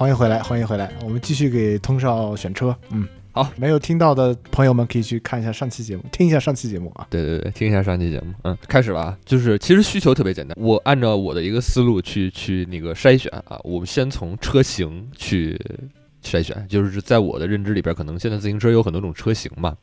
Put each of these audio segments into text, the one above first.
欢迎回来，欢迎回来，我们继续给通少选车。嗯，好，没有听到的朋友们可以去看一下上期节目，听一下上期节目啊。对对对，听一下上期节目。嗯，开始吧。就是其实需求特别简单，我按照我的一个思路去去那个筛选啊。我们先从车型去筛选，就是在我的认知里边，可能现在自行车有很多种车型嘛。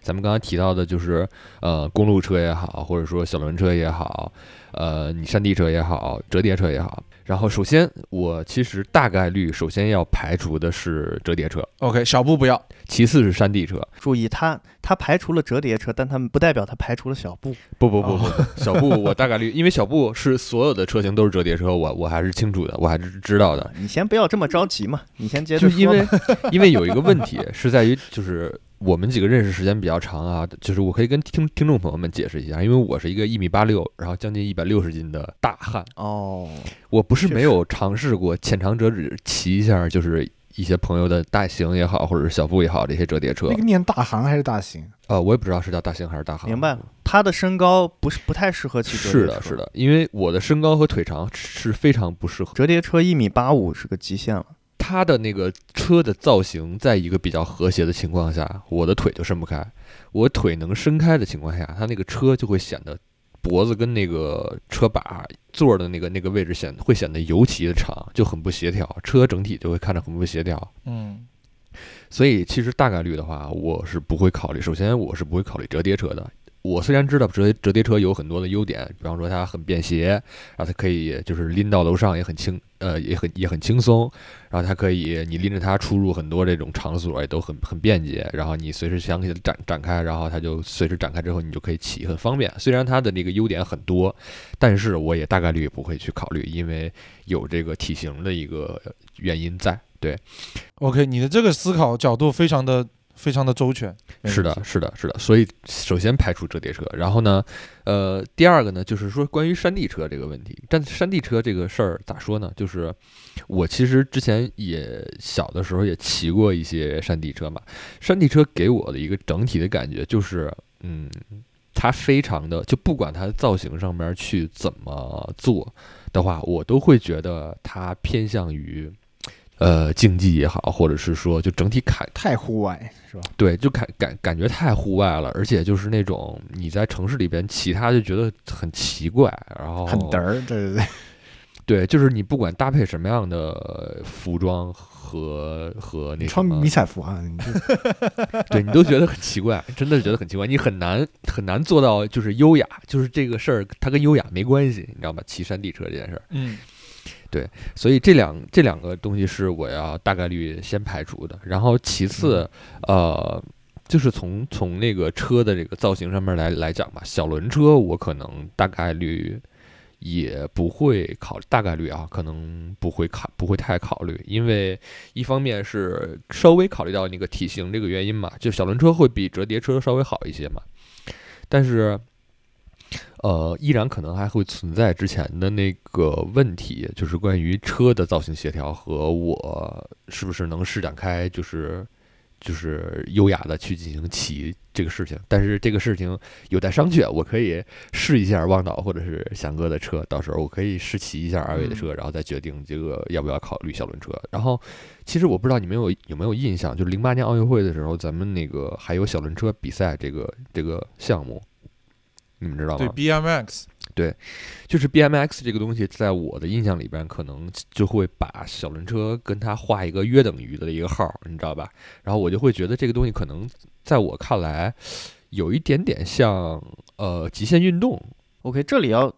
咱们刚才提到的就是呃公路车也好，或者说小轮车也好，呃你山地车也好，折叠车也好。然后首先我其实大概率首先要排除的是折叠车，OK，小布不要。其次是山地车。注意，它它排除了折叠车，但它们不代表它排除了小布。不不不小布 我大概率，因为小布是所有的车型都是折叠车，我我还是清楚的，我还是知道的。你先不要这么着急嘛，你先接着说就因为 因为有一个问题是在于，就是我们几个认识时间比较长啊，就是我可以跟听听众朋友们解释一下，因为我是一个一米八六，然后将近一百六十斤的大汉，哦，我不是没有尝试过浅尝辄止骑一下，就是一些朋友的大型也好，或者是小布也好，这些折叠车那，个念大行还是大型？呃，我也不知道是叫大型还是大行，明白了。他的身高不是不太适合骑折叠车。是的，是。的，因为我的身高和腿长是非常不适合。折叠车一米八五是个极限了。它的那个车的造型，在一个比较和谐的情况下，我的腿就伸不开。我腿能伸开的情况下，它那个车就会显得脖子跟那个车把座的那个那个位置显会显得尤其的长，就很不协调，车整体就会看着很不协调。嗯，所以其实大概率的话，我是不会考虑。首先，我是不会考虑折叠车的。我虽然知道折折叠车有很多的优点，比方说它很便携，然后它可以就是拎到楼上也很轻，呃，也很也很轻松，然后它可以你拎着它出入很多这种场所也都很很便捷，然后你随时想给它展展开，然后它就随时展开之后你就可以骑，很方便。虽然它的这个优点很多，但是我也大概率不会去考虑，因为有这个体型的一个原因在。对，OK，你的这个思考角度非常的非常的周全。是的是的，是的。所以首先排除折叠车，然后呢，呃，第二个呢，就是说关于山地车这个问题。但山地车这个事儿咋说呢？就是我其实之前也小的时候也骑过一些山地车嘛。山地车给我的一个整体的感觉就是，嗯，它非常的就不管它造型上面去怎么做的话，我都会觉得它偏向于。呃，竞技也好，或者是说，就整体看太户外是吧？对，就感感感觉太户外了，而且就是那种你在城市里边骑它就觉得很奇怪，然后很嘚儿，对对对。对，就是你不管搭配什么样的服装和和那穿迷，彩服啊，你就 对你都觉得很奇怪，真的觉得很奇怪，你很难很难做到就是优雅，就是这个事儿它跟优雅没关系，你知道吧？骑山地车这件事儿，嗯，所以这两这两个东西是我要大概率先排除的，然后其次，呃，就是从从那个车的这个造型上面来来讲吧，小轮车我可能大概率也不会考，大概率啊，可能不会考，不会太考虑，因为一方面是稍微考虑到那个体型这个原因嘛，就小轮车会比折叠车稍微好一些嘛，但是。呃，依然可能还会存在之前的那个问题，就是关于车的造型协调和我是不是能施展开，就是就是优雅的去进行骑这个事情。但是这个事情有待商榷，我可以试一下汪导或者是翔哥的车，到时候我可以试骑一下二位的车，然后再决定这个要不要考虑小轮车。然后，其实我不知道你们有有没有印象，就是零八年奥运会的时候，咱们那个还有小轮车比赛这个这个项目，你们知道吗？对 BMX，对就是 BMX 这个东西，在我的印象里边，可能就会把小轮车跟它画一个约等于的一个号，你知道吧？然后我就会觉得这个东西可能在我看来，有一点点像呃极限运动。OK，这里要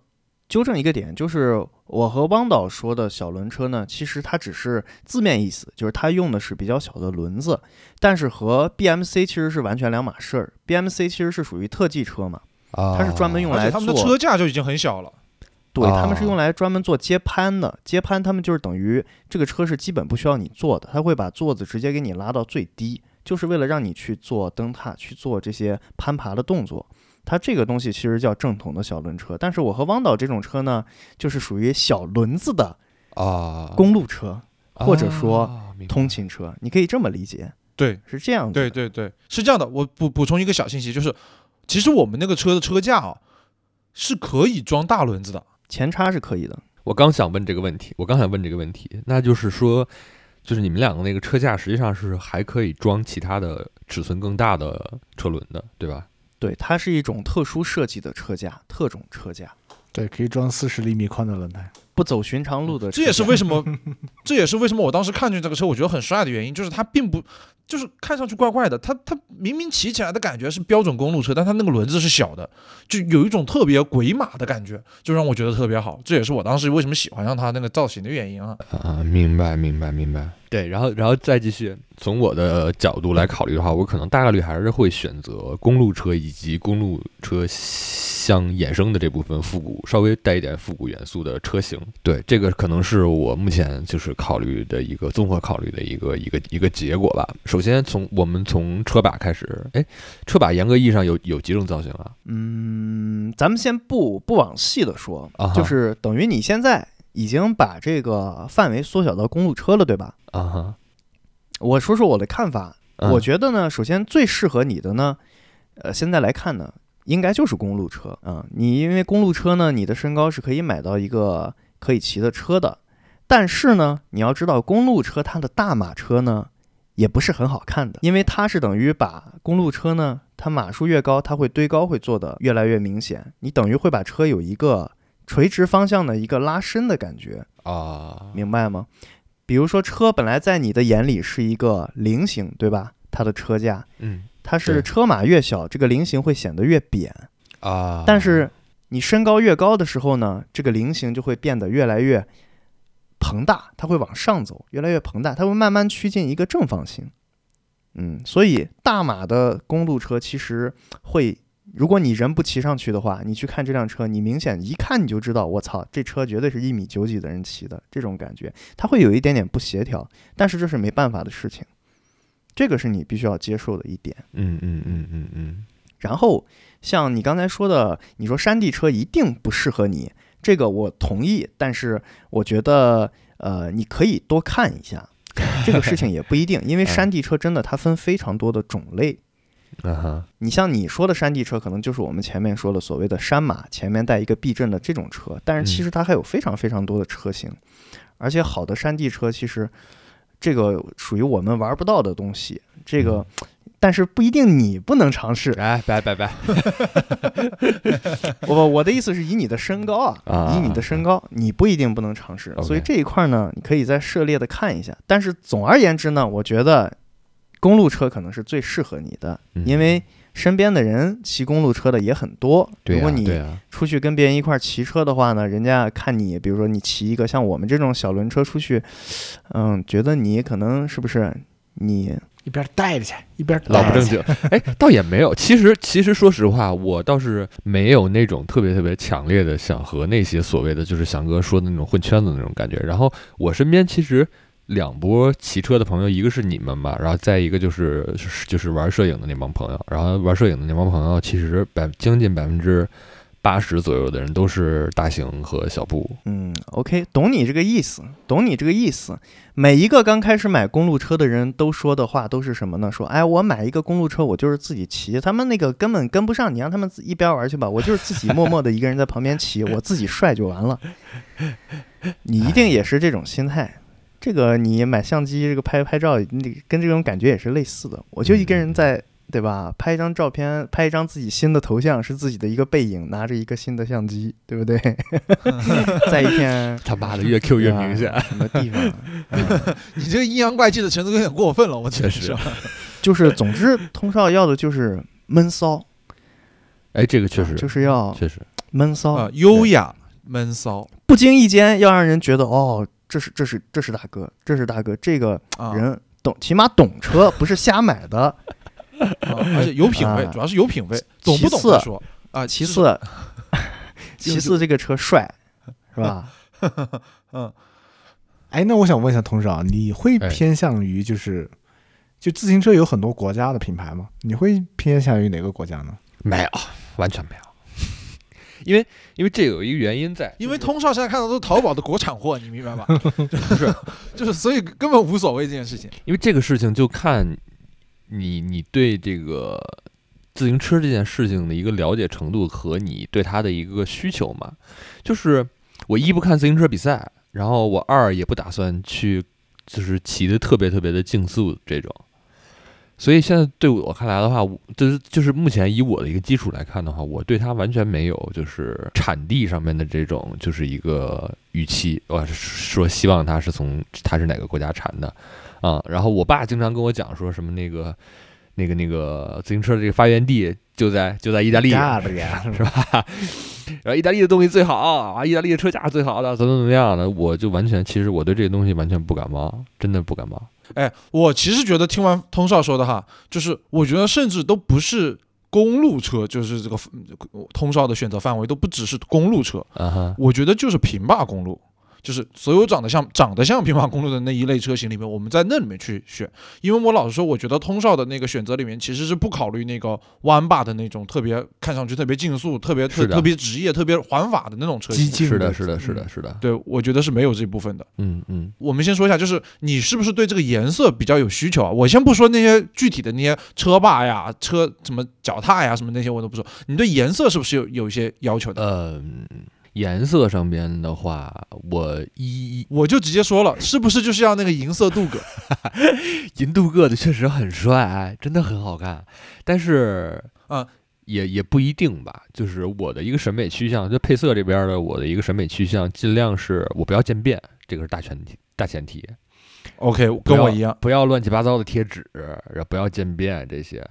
纠正一个点，就是我和汪导说的小轮车呢，其实它只是字面意思，就是它用的是比较小的轮子，但是和 BMC 其实是完全两码事儿。BMC 其实是属于特技车嘛，啊它是专门用来而且他们的车架就已经很小了。对，他们是哦用来专门做接攀的。接攀，他们就是等于这个车是基本不需要你坐的，他会把座子直接给你拉到最低，就是为了让你去做蹬踏、去做这些攀爬的动作。它这个东西其实叫正统的小轮车，但是我和汪导这种车呢，就是属于小轮子的啊，公路车、或者说通勤车，你可以这么理解，对是这样的。对对对，是这样的。我补补充一个小信息，就是其实我们那个车的车架啊，是可以装大轮子的。前叉是可以的。我刚想问这个问题，我刚想问这个问题，那就是说，就是你们两个那个车架实际上是还可以装其他的尺寸更大的车轮的，对吧？对，它是一种特殊设计的车架，特种车架，对，可以装四十厘米宽的轮胎。不走寻常路的车。这也是为什么，这也是为什么我当时看见这个车，我觉得很帅的原因，就是它并不，就是看上去怪怪的。它它明明骑起来的感觉是标准公路车，但它那个轮子是小的，就有一种特别鬼马的感觉，就让我觉得特别好。这也是我当时为什么喜欢上它那个造型的原因啊。啊，明白，明白，明白。对，然后，然后再继续从我的角度来考虑的话，我可能大概率还是会选择公路车以及公路车相衍生的这部分复古，稍微带一点复古元素的车型。对，这个可能是我目前就是考虑的一个综合考虑的一个一个一个结果吧。首先从我们从车把开始，哎，车把严格意义上有有几种造型啊？嗯，咱们先不不往细的说，啊就是等于你现在已经把这个范围缩小到公路车了，对吧？啊哈，我说说我的看法，嗯我觉得呢，首先最适合你的呢，呃，现在来看呢，应该就是公路车啊、你因为公路车呢，你的身高是可以买到一个可以骑的车的，但是呢，你要知道公路车它的大马车呢，也不是很好看的，因为它是等于把公路车呢，它码数越高，它会堆高会做的越来越明显，你等于会把车有一个垂直方向的一个拉伸的感觉。啊，明白吗？比如说车本来在你的眼里是一个菱形，对吧？它的车架，嗯它是车码越小，这个菱形会显得越扁。啊，但是你身高越高的时候呢，这个菱形就会变得越来越膨大，它会往上走，越来越膨大，它会慢慢趋近一个正方形。嗯，所以大码的公路车其实会，如果你人不骑上去的话，你去看这辆车，你明显一看你就知道，我操，这车绝对是一米九几的人骑的，这种感觉，它会有一点点不协调，但是这是没办法的事情，这个是你必须要接受的一点。嗯嗯嗯嗯嗯，然后像你刚才说的，你说山地车一定不适合你，这个我同意，但是我觉得呃，你可以多看一下。这个事情也不一定，因为 山地车真的它分非常多的种类。啊哈，你像你说的山地车，可能就是我们前面说的所谓的山马，前面带一个避震的这种车，但是其实它还有非常非常多的车型，而且好的山地车其实这个属于我们玩不到的东西，这个。但是不一定你不能尝试，哎，拜拜拜，我我的意思是以你的身高啊，啊以你的身高，你不一定不能尝试。所以这一块呢，你可以再涉猎的看一下。但是总而言之呢，我觉得公路车可能是最适合你的，嗯因为身边的人骑公路车的也很多。如果你，出去跟别人一块儿骑车的话呢，人家看你，比如说你骑一个像我们这种小轮车出去，嗯，觉得你可能是不是你一边带着去，一边老不正。经。哎，倒也没有。其实，其实说实话，我倒是没有那种特别特别强烈的想和那些所谓的就是翔哥说的那种混圈子那种感觉。然后我身边其实两波骑车的朋友，一个是你们吧，然后再一个就是就是玩摄影的那帮朋友。然后玩摄影的那帮朋友，其实百将近百分之八十左右的人都是大型和小布。嗯，OK，懂你这个意思，懂你这个意思。每一个刚开始买公路车的人都说的话都是什么呢？说，哎，我买一个公路车，我就是自己骑，他们那个根本跟不上，你让他们一边玩去吧，我就是自己默默的一个人在旁边骑，我自己帅就完了。你一定也是这种心态。这个你买相机，这个拍拍照，你跟这种感觉也是类似的。我就一个人在，对吧？拍一张照片，拍一张自己新的头像，是自己的一个背影，拿着一个新的相机，对不对？在一片 他妈的，越 Q 越明显。什么地方？嗯你这个阴阳怪气的程度有点过分了，我确实。就是，总之，通少要的就是闷骚，哎，这个确实，就是要确实，闷骚啊，，优雅闷骚不经意间要让人觉得，哦，这是这是这是大哥，这是大哥，这个啊，人懂，起码懂车，不是瞎买的。啊而且有品位，啊主要是有品位，懂不懂其次再说啊。其，次，其次这个车帅，是吧？嗯，哎，那我想问一下同事啊，你会哎偏向于就是，就自行车有很多国家的品牌吗？你会偏向于哪个国家呢？没有，完全没有。因为因为这有一个原因在，因为通少现在看到都是淘宝的国产货，你明白吧？就是，就是所以根本无所谓这件事情。因为这个事情就看你你对这个自行车这件事情的一个了解程度和你对它的一个需求嘛。就是我一不看自行车比赛，然后我二也不打算去就是骑的特别特别的竞速这种。所以现在对我看来的话，就是就是目前以我的一个基础来看的话，我对它完全没有就是产地上面的这种就是一个预期，我是说希望它是从它是哪个国家产的啊。然后我爸经常跟我讲说什么那个那个那个自行车的这个发源地就在就在意大利，是吧？然后意大利的东西最好啊，意大利的车架是最好的，怎么怎么样的，我就完全其实我对这些东西完全不感冒，真的不感冒。哎，我其实觉得听完通少说的哈，就是我觉得甚至都不是公路车，就是这个通少的选择范围都不只是公路车，啊哈，我觉得就是平坝公路。就是所有长得像长得像平坝公路的那一类车型里面，我们在那里面去选，因为我老实说，我觉得通少的那个选择里面其实是不考虑那个弯把的那种特别看上去特别竞速、特别特特别职业、特别环法的那种车型。是的，是的，是的，是的，对，我觉得是没有这部分的。嗯嗯，我们先说一下，就是你是不是对这个颜色比较有需求啊？我先不说那些具体的那些车把呀、车什么脚踏呀什么那些我都不说，你对颜色是不是有有一些要求的？呃，颜色上边的话，我一我就直接说了，是不是就是要那个银色镀铬？银镀铬的确实很帅，真的很好看，但是啊，也也不一定吧。就是我的一个审美趋向，就配色这边的我的一个审美趋向，尽量是我不要渐变，这个是大前提，大前提。OK，跟我一样。不要乱七八糟的贴纸，然后不要渐变这些，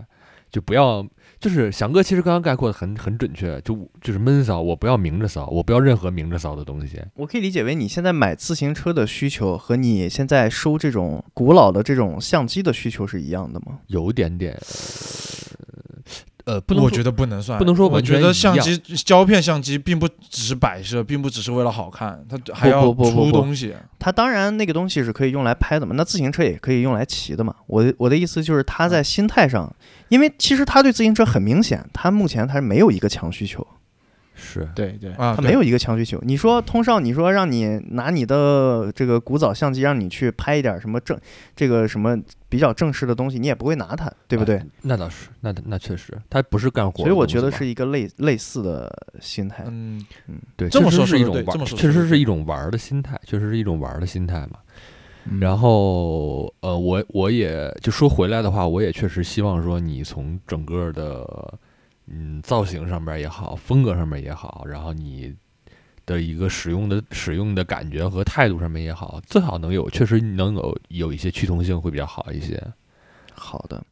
就不要就是翔哥其实刚刚概括的很很准确，就就是闷骚，我不要明着骚，我不要任何明着骚的东西。我可以理解为你现在买自行车的需求和你现在收这种古老的这种相机的需求是一样的吗？有点点，呃，不能说我觉得不能算，不能说我觉得相机胶片相机并不只是摆设，并不只是为了好看，它还要不不不不出东西。它当然那个东西是可以用来拍的嘛，那自行车也可以用来骑的嘛。我的我的意思就是他在心态上，因为其实他对自行车很明显，他目前他是没有一个强需求，是。对对，啊，对。他没有一个强需求。你说通少，你说让你拿你的这个古早相机让你去拍一点什么正这个什么比较正式的东西，你也不会拿它，对不对？啊那倒是，那那确实，他不是干活所以我觉得是一个类类似的心态。嗯，对，这么确实说是一种玩确实是一种玩儿的心态，确实是一种玩儿的心态嘛。嗯。然后，呃，我我也就说回来的话，我也确实希望说你从整个的嗯造型上面也好，风格上面也好，然后你的一个使用的使用的感觉和态度上面也好，最好能有确实能有有一些趋同性会比较好一些。好的，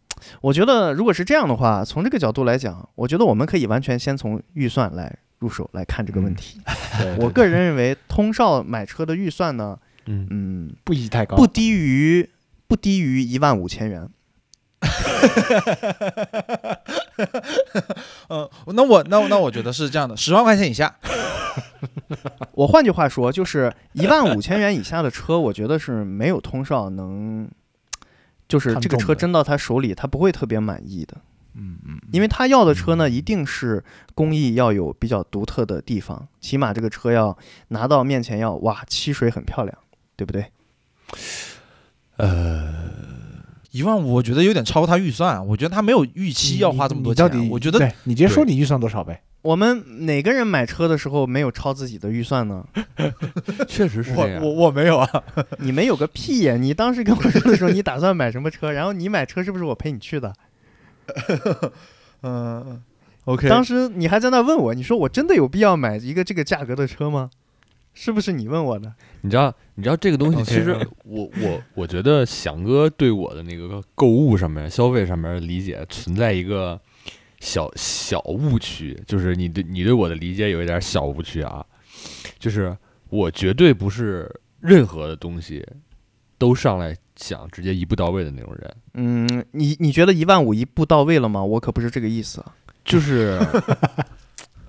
我觉得如果是这样的话，从这个角度来讲，我觉得我们可以完全先从预算来入手来看这个问嗯题。对我个人认为，通少买车的预算呢，嗯，嗯，不宜太高，不低于不低于一万五千元。嗯，那我那我那我觉得是这样的，十万块钱以下，我换句话说，就是一万五千元以下的车，我觉得是没有通少能，就是这个车真到他手里，他不会特别满意的。嗯嗯，因为他要的车呢，一定是工艺要有比较独特的地方，起码这个车要拿到面前要哇漆水很漂亮，对不对？呃，一万五，我觉得有点超他预算，我觉得他没有预期要花这么多钱到底我觉得你直接说你预算多少呗？我们哪个人买车的时候没有超自己的预算呢？确实是这样我我。我没有啊，你们有个屁呀！你当时跟我说的时候，你打算买什么车？然后你买车是不是我陪你去的？嗯，OK，当时你还在那问我，你说我真的有必要买一个这个价格的车吗？是不是你问我的？你知道，你知道这个东西其实嗯我我我觉得翔哥对我的那个购物上面、消费上面的理解存在一个小小误区，就是你对你对我的理解有一点小误区啊，就是我绝对不是任何的东西都上来想直接一步到位的那种人，嗯，你你觉得一万五一步到位了吗？我可不是这个意思啊，就是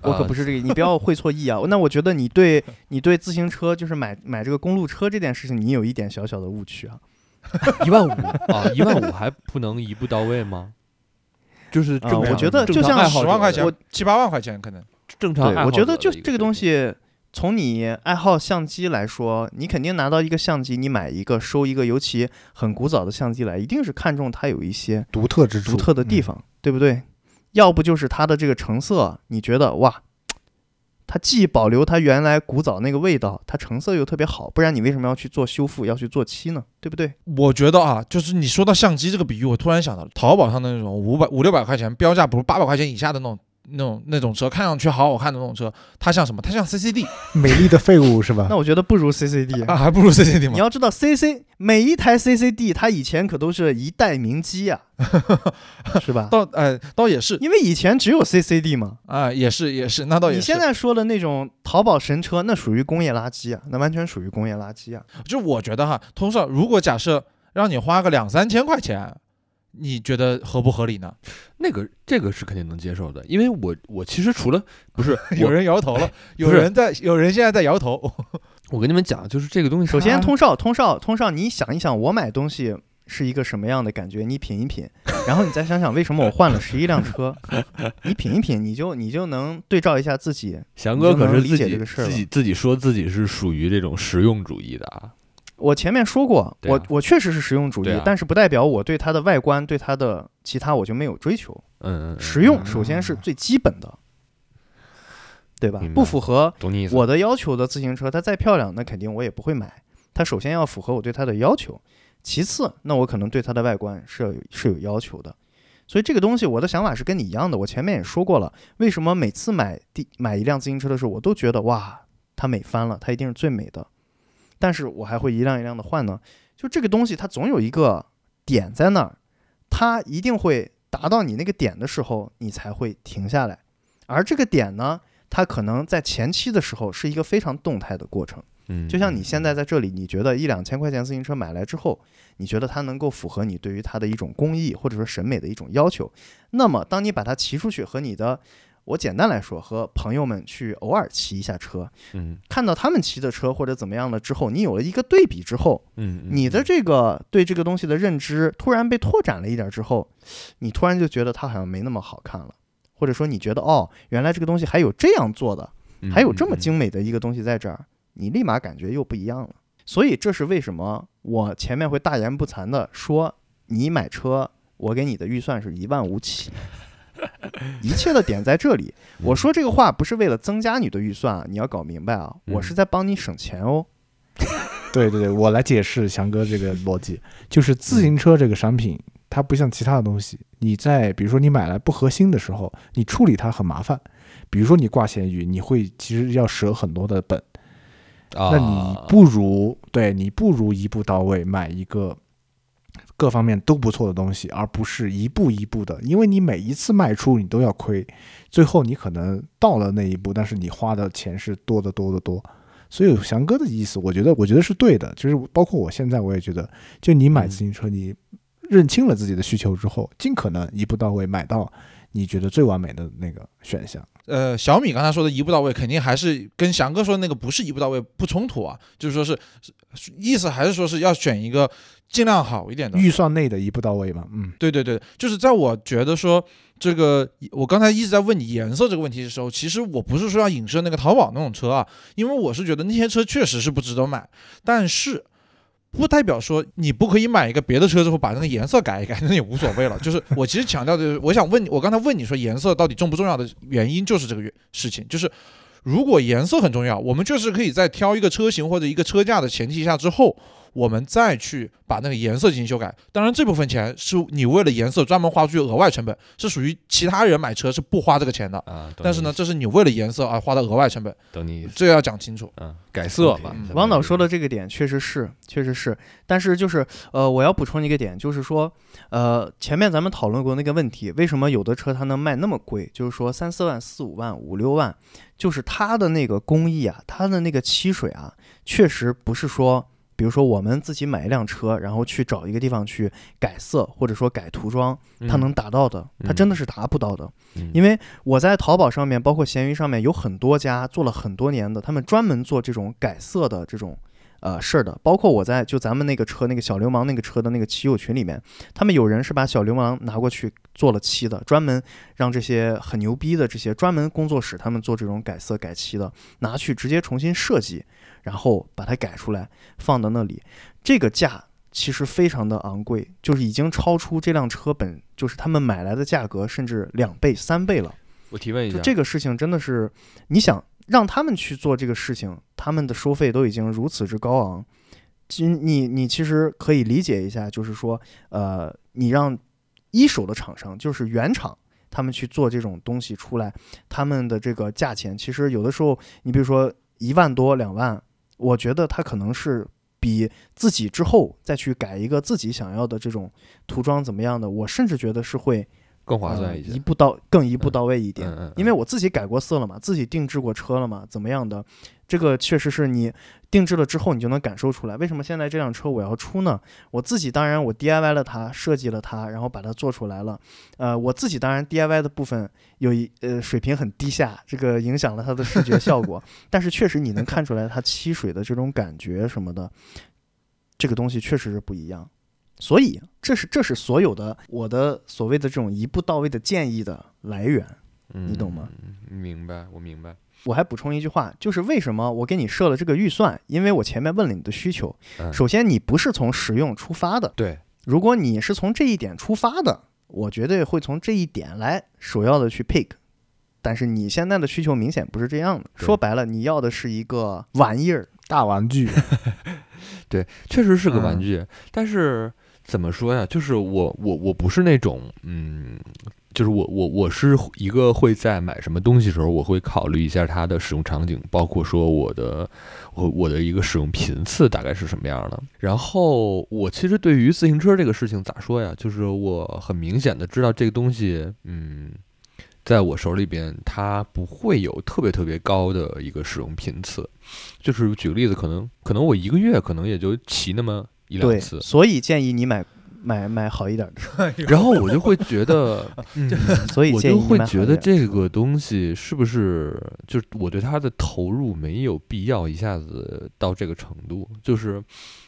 我可不是这个，你不要会错意啊。那我觉得你对你对自行车就是买买这个公路车这件事情，你有一点小小的误区啊。一万五啊，一万五还不能一步到位吗？就是正常，啊我觉得就像十万块钱我，七八万块钱可能。正常我觉得就这个东西，从你爱好相机来说，你肯定拿到一个相机，你买一个收一个，尤其很古早的相机来，一定是看中它有一些独特之处，独特的地方，对不对？要不就是它的这个成色，你觉得哇，它既保留它原来古早那个味道，它成色又特别好，不然你为什么要去做修复，要去做漆呢？对不对？我觉得啊，就是你说到相机这个比喻，我突然想到淘宝上的那种五百五六百块钱标价不是八百块钱以下的那种那种那种车，看上去好好看的那种车，它像什么？它像 CCD 美丽的废物是吧 那？我觉得不如 CCD 啊，还不如 CCD 吗？你要知道，CC 每一台 CCD 它以前可都是一代名机啊，是吧？倒哎，倒也是因为以前只有 CCD 嘛。啊，也是也是，那倒也是。你现在说的那种淘宝神车，那属于工业垃圾啊，那完全属于工业垃圾啊。就我觉得哈，通少，如果假设让你花个两三千块钱，你觉得合不合理呢？那个这个是肯定能接受的，因为我我其实除了不是 有人摇头了，有人在，有人现在在摇头。我跟你们讲，就是这个东西，首先，通少，通少，通少，你想一想，我买东西是一个什么样的感觉？你品一品，然后你再想想为什么我换了十一辆车，你品一品，你就你就能对照一下自己。翔哥可是理自己解这个事儿自己自己说自己是属于这种实用主义的啊。我前面说过，啊我我确实是实用主义，啊但是不代表我对它的外观、对它的其他我就没有追求。嗯，嗯嗯实用首先是最基本的，对吧不符合。我的要求的自行车，它再漂亮，那肯定我也不会买。它首先要符合我对它的要求，其次，那我可能对它的外观是有是有要求的。所以这个东西，我的想法是跟你一样的。我前面也说过了，为什么每次买第买一辆自行车的时候，我都觉得哇，它美翻了，它一定是最美的。但是我还会一辆一辆的换呢。就这个东西，它总有一个点在那儿，它一定会达到你那个点的时候，你才会停下来。而这个点呢，它可能在前期的时候是一个非常动态的过程。嗯，就像你现在在这里，你觉得一两千块钱自行车买来之后，你觉得它能够符合你对于它的一种工艺或者说审美的一种要求，那么当你把它骑出去和你的，我简单来说，和朋友们去偶尔骑一下车，嗯看到他们骑的车或者怎么样了之后，你有了一个对比之后，嗯，嗯你的这个对这个东西的认知突然被拓展了一点之后，你突然就觉得它好像没那么好看了，或者说你觉得哦，原来这个东西还有这样做的，嗯还有这么嗯精美的一个东西在这儿，你立马感觉又不一样了。所以这是为什么我前面会大言不惭的说，你买车，我给你的预算是一万五起。一切的点在这里。我说这个话不是为了增加你的预算啊，你要搞明白啊，嗯我是在帮你省钱哦。对对对，我来解释翔哥这个逻辑，就是自行车这个商品，它不像其他的东西，你在比如说你买来不合心的时候，你处理它很麻烦。比如说你挂闲鱼，你会其实要折很多的本，啊，那你不如对你不如一步到位买一个各方面都不错的东西，而不是一步一步的，因为你每一次卖出你都要亏，最后你可能到了那一步，但是你花的钱是多得多得多。所以翔哥的意思，我觉得我觉得是对的，就是包括我现在我也觉得，就你买自行车，你认清了自己的需求之后，尽可能一步到位买到你觉得最完美的那个选项。呃，小米刚才说的一步到位，肯定还是跟翔哥说的那个不是一步到位不冲突啊，就是说是是意思还是说是要选一个尽量好一点的。预算内的一步到位嘛，嗯，对对对，就是在我觉得说这个，我刚才一直在问你颜色这个问题的时候，其实我不是说要影射那个淘宝那种车啊，因为我是觉得那些车确实是不值得买，但是不代表说你不可以买一个别的车之后把那个颜色改一改，那也无所谓了。就是我其实强调的就是，我想问你，我刚才问你说颜色到底重不重要的原因，就是这个原事情，就是。如果颜色很重要，我们确实可以在挑一个车型或者一个车架的前提下之后，我们再去把那个颜色进行修改。当然，这部分钱是你为了颜色专门花出去额外成本，是属于其他人买车是不花这个钱的。啊，但是呢，这是你为了颜色而花的额外成本，懂你意思，这要讲清楚。嗯，改色嘛嗯。王导说的这个点确实是，确实是，但是就是呃，我要补充一个点，就是说，呃，前面咱们讨论过那个问题，为什么有的车它能卖那么贵？就是说三四万、四五万、五六万，就是它的那个工艺啊，它的那个漆水啊，确实不是说。比如说，我们自己买一辆车，然后去找一个地方去改色，或者说改涂装，它嗯能达到的，它真的是达不到的。嗯。因为我在淘宝上面，包括闲鱼上面有很多家做了很多年的，他们专门做这种改色的这种呃事儿的。包括我在就咱们那个车那个小流氓那个车的那个骑友群里面，他们有人是把小流氓拿过去做了漆的，专门让这些很牛逼的这些专门工作室他们做这种改色改漆的，拿去直接重新设计，然后把它改出来放到那里，这个价。其实非常的昂贵，就是已经超出这辆车本就是他们买来的价格，甚至两倍、三倍了。我提问一下，就这个事情真的是，你想，让他们去做这个事情，他们的收费都已经如此之高昂。其你你其实可以理解一下，就是说，呃，你让一手的厂商，就是原厂，他们去做这种东西出来，他们的这个价钱，其实有的时候，你比如说一万多两万，我觉得他可能是比自己之后再去改一个自己想要的这种涂装怎么样的，我甚至觉得是会更划呃算一些。一步到更一步嗯到位一点。因为我自己改过色了嘛，自己定制过车了嘛，怎么样的？这个确实是你定制了之后，你就能感受出来。为什么现在这辆车我要出呢？我自己当然我 DIY 了它，设计了它，然后把它做出来了。呃，我自己当然 DIY 的部分有一呃水平很低下，这个影响了它的视觉效果。但是确实你能看出来它漆水的这种感觉什么的，这个东西确实是不一样。所以这是这是所有的我的所谓的这种一步到位的建议的来源。你懂吗嗯？明白，我明白。我还补充一句话，就是为什么我给你设了这个预算？因为我前面问了你的需求。嗯首先，你不是从实用出发的，对，如果你是从这一点出发的，我绝对会从这一点来首要的去 pick。但是你现在的需求明显不是这样的，说白了，你要的是一个玩意儿。大玩具，对，确实是个玩嗯具，但是怎么说呀？就是我我我不是那种嗯，就是我我我是一个会在买什么东西时候，我会考虑一下它的使用场景，包括说我的我我的一个使用频次大概是什么样的。然后我其实对于自行车这个事情咋说呀？就是我很明显的知道这个东西，嗯。在我手里边，它不会有特别特别高的一个使用频次，就是举个例子，可能可能我一个月可能也就骑那么一两对，次，所以建议你买买买好一点的，然后我就会觉得，嗯，所以我建议你买好就会觉得这个东西是不是就是我对它的投入没有必要一下子到这个程度，就是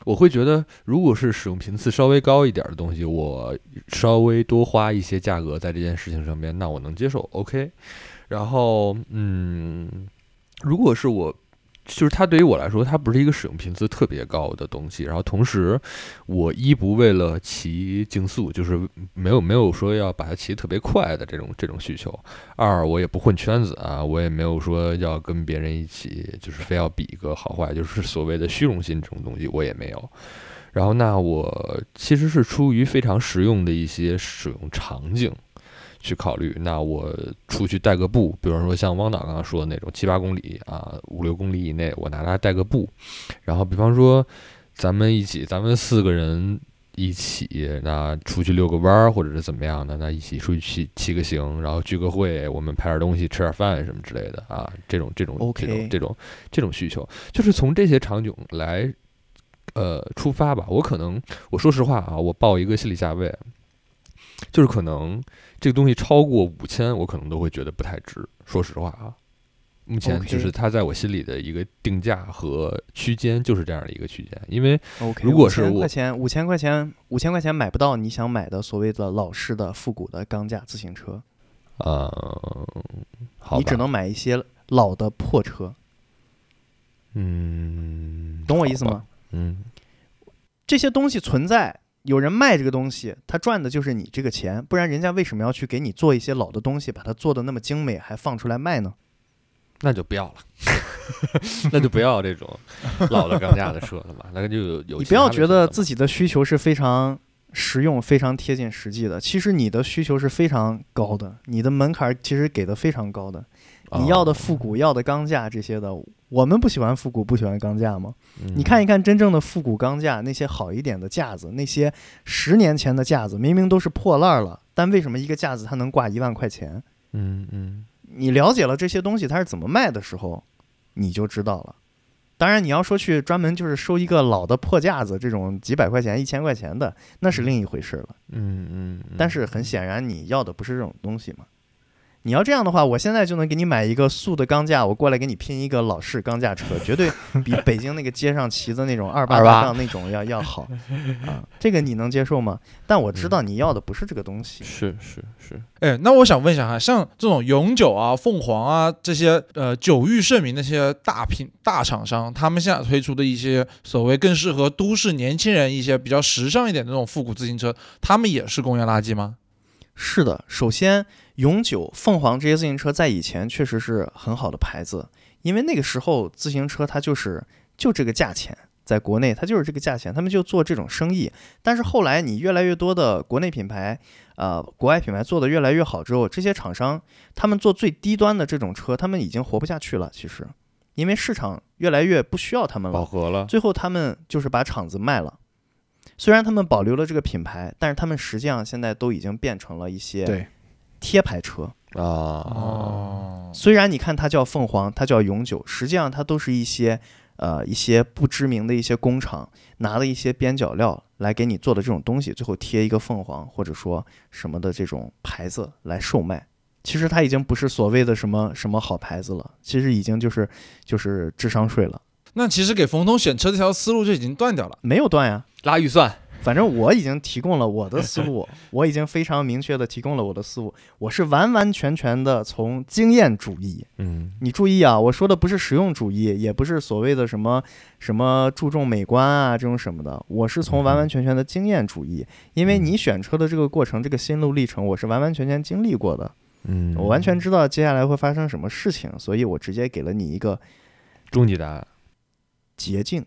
我会觉得，如果是使用频次稍微高一点的东西，我稍微多花一些价格在这件事情上面，那我能接受，OK。然后，嗯，如果是我。就是它对于我来说，它不是一个使用频次特别高的东西。然后同时，我一不为了骑竞速，就是没有没有说要把它骑特别快的这种这种需求。二，我也不混圈子啊，我也没有说要跟别人一起，就是非要比一个好坏，就是所谓的虚荣心这种东西我也没有。然后，那我其实是出于非常实用的一些使用场景去考虑。那我出去带个步，比方说像汪导刚刚说的那种七八公里啊，五六公里以内，我拿它带个步。然后，比方说咱们一起，咱们四个人一起，那出去遛个弯儿，或者是怎么样的，那一起出去骑骑个行，然后聚个会，我们拍点东西，吃点饭什么之类的啊，这种这种这种这种这种需求，就是从这些场景来呃出发吧。我可能我说实话啊，我报一个心理价位，就是可能这个东西超过五千，我可能都会觉得不太值。说实话啊。目前就是它在我心里的一个定价和区间就是这样的一个区间，因为如果是5000块钱，五千块钱，五千块钱买不到你想买的所谓的老式的复古的钢架自行车，呃，好，你只能买一些老的破车，嗯，懂我意思？吗？嗯，这些东西存在，有人卖这个东西，他赚的就是你这个钱，不然人家为什么要去给你做一些老的东西，把它做的那么精美，还放出来卖呢？那就不要了，那就不要这种老的钢架的车了吧，那就有有你不要觉得自己的需求是非常实用、非常贴近实际的，其实你的需求是非常高的，你的门槛其实给的非常高的。你要的复哦古、要的钢架这些的，我们不喜欢复古，不喜欢钢架吗？嗯你看一看真正的复古钢架，那些好一点的架子，那些十年前的架子，明明都是破烂了，但为什么一个架子它能挂一万块钱？嗯嗯你了解了这些东西它是怎么卖的时候，你就知道了。当然，你要说去专门就是收一个老的破架子，这种几百块钱、一千块钱的，那是另一回事了。嗯嗯，嗯但是很显然，你要的不是这种东西嘛。你要这样的话，我现在就能给你买一个素的钢架，我过来给你拼一个老式钢架车，绝对比北京那个街上骑的那种二八28大杠那种要要好啊。这个你能接受吗？但我知道你要的不是这个东西。是是是，哎，那我想问一下哈，像这种永久啊、凤凰啊这些呃久誉盛名那些大品大厂商，他们现在推出的一些所谓更适合都市年轻人一些比较时尚一点的那种复古自行车，他们也是工业垃圾吗？是的，首先永久、凤凰这些自行车在以前确实是很好的牌子，因为那个时候自行车它就是就这个价钱，在国内它就是这个价钱，他们就做这种生意。但是后来你越来越多的国内品牌，呃，国外品牌做的越来越好之后，这些厂商他们做最低端的这种车，他们已经活不下去了。其实，因为市场越来越不需要他们了，饱和了，最后他们就是把厂子卖了。虽然他们保留了这个品牌，但是他们实际上现在都已经变成了一些对，贴牌车。啊，哦，虽然你看它叫凤凰，它叫永久，实际上它都是一些呃一些不知名的一些工厂拿了一些边角料来给你做的这种东西，最后贴一个凤凰或者说什么的这种牌子来售卖。其实它已经不是所谓的什么什么好牌子了，其实已经就是就是智商税了，那其实给冯通选车这条思路就已经断掉了。没有断呀。拉预算，反正我已经提供了我的思路，我已经非常明确的提供了我的思路，我是完完全全的从经验主义。嗯，你注意啊，我说的不是实用主义，也不是所谓的什么什么注重美观啊这种什么的，我是从完完全全的经验主义。因为你选车的这个过程，这个心路历程，我是完完全全经历过的，嗯，我完全知道接下来会发生什么事情，所以我直接给了你一个终极答案，捷径。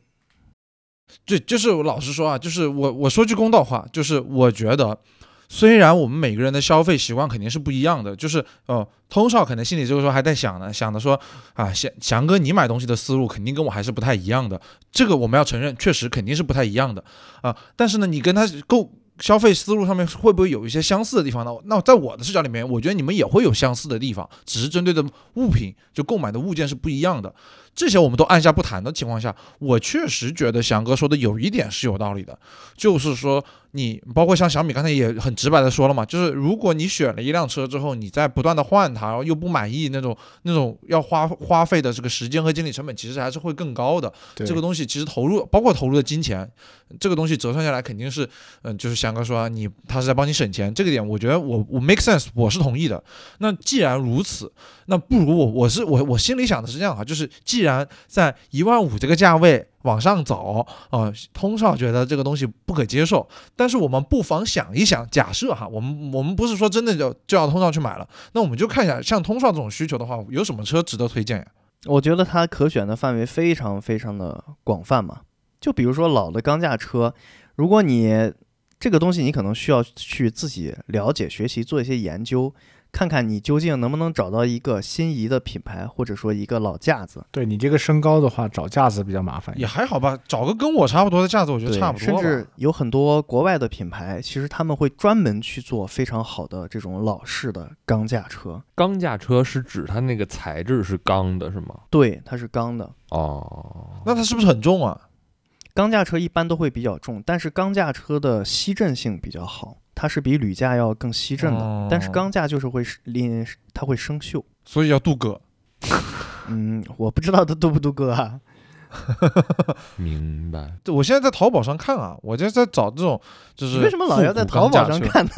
对，就是老实说啊，就是我我说句公道话，就是我觉得，虽然我们每个人的消费习惯肯定是不一样的，就是呃，通少可能心里这个时候还在想呢，想着说啊，翔翔哥你买东西的思路肯定跟我还是不太一样的，这个我们要承认，确实肯定是不太一样的啊。但是呢，你跟他购消费思路上面会不会有一些相似的地方呢？那在我的视角里面，我觉得你们也会有相似的地方，只是针对的物品就购买的物件是不一样的。这些我们都按下不谈的情况下，我确实觉得翔哥说的有一点是有道理的，就是说你包括像小米刚才也很直白的说了嘛，就是如果你选了一辆车之后，你在不断的换它，然后又不满意那种那种要花花费的这个时间和精力成本，其实还是会更高的。这个东西其实投入包括投入的金钱，这个东西折算下来肯定是，嗯，就是翔哥说啊你他是在帮你省钱，这个点我觉得我我 make sense，我是同意的。那既然如此，那不如我我是我我心里想的是这样啊，就是既然在一万五这个价位往上走，啊，通少觉得这个东西不可接受，但是我们不妨想一想，假设哈，我们我们不是说真的就就要通少去买了，那我们就看一下像通少这种需求的话，有什么车值得推荐呀？我觉得它可选的范围非常非常的广泛嘛。就比如说老的钢架车，如果你这个东西你可能需要去自己了解、学习、做一些研究，看看你究竟能不能找到一个心仪的品牌，或者说一个老架子。对你这个身高的话，找架子比较麻烦也。还好吧，找个跟我差不多的架子，我觉得，差不多。甚至有很多国外的品牌，其实他们会专门去做非常好的这种老式的钢架车。钢架车是指它那个材质是钢的，是吗？对，它是钢的。哦，那它是不是很重啊？钢架车一般都会比较重，但是钢架车的吸震性比较好，它是比铝架要更吸震的。哦但是钢架就是会令，它会生锈。所以要镀铬。嗯，我不知道它镀不镀铬啊。明白。对，我现在在淘宝上看啊，我就在找这种就是为什么老要在淘宝上？看呢？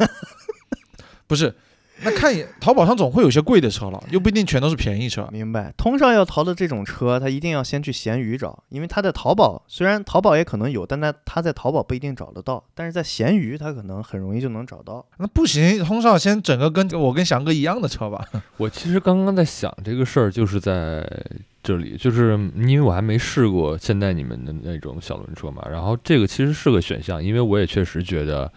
不是，那看一淘宝上总会有些贵的车了，又不一定全都是便宜车。明白，通少要淘的这种车，他一定要先去闲鱼找，因为他在淘宝虽然淘宝也可能有，但他他在淘宝不一定找得到，但是在闲鱼他可能很容易就能找到。那不行，通少先整个跟我跟翔哥一样的车吧。我其实刚刚在想这个事儿，就是在这里，就是因为我还没试过现在你们的那种小轮车嘛，然后这个其实是个选项，因为我也确实觉得，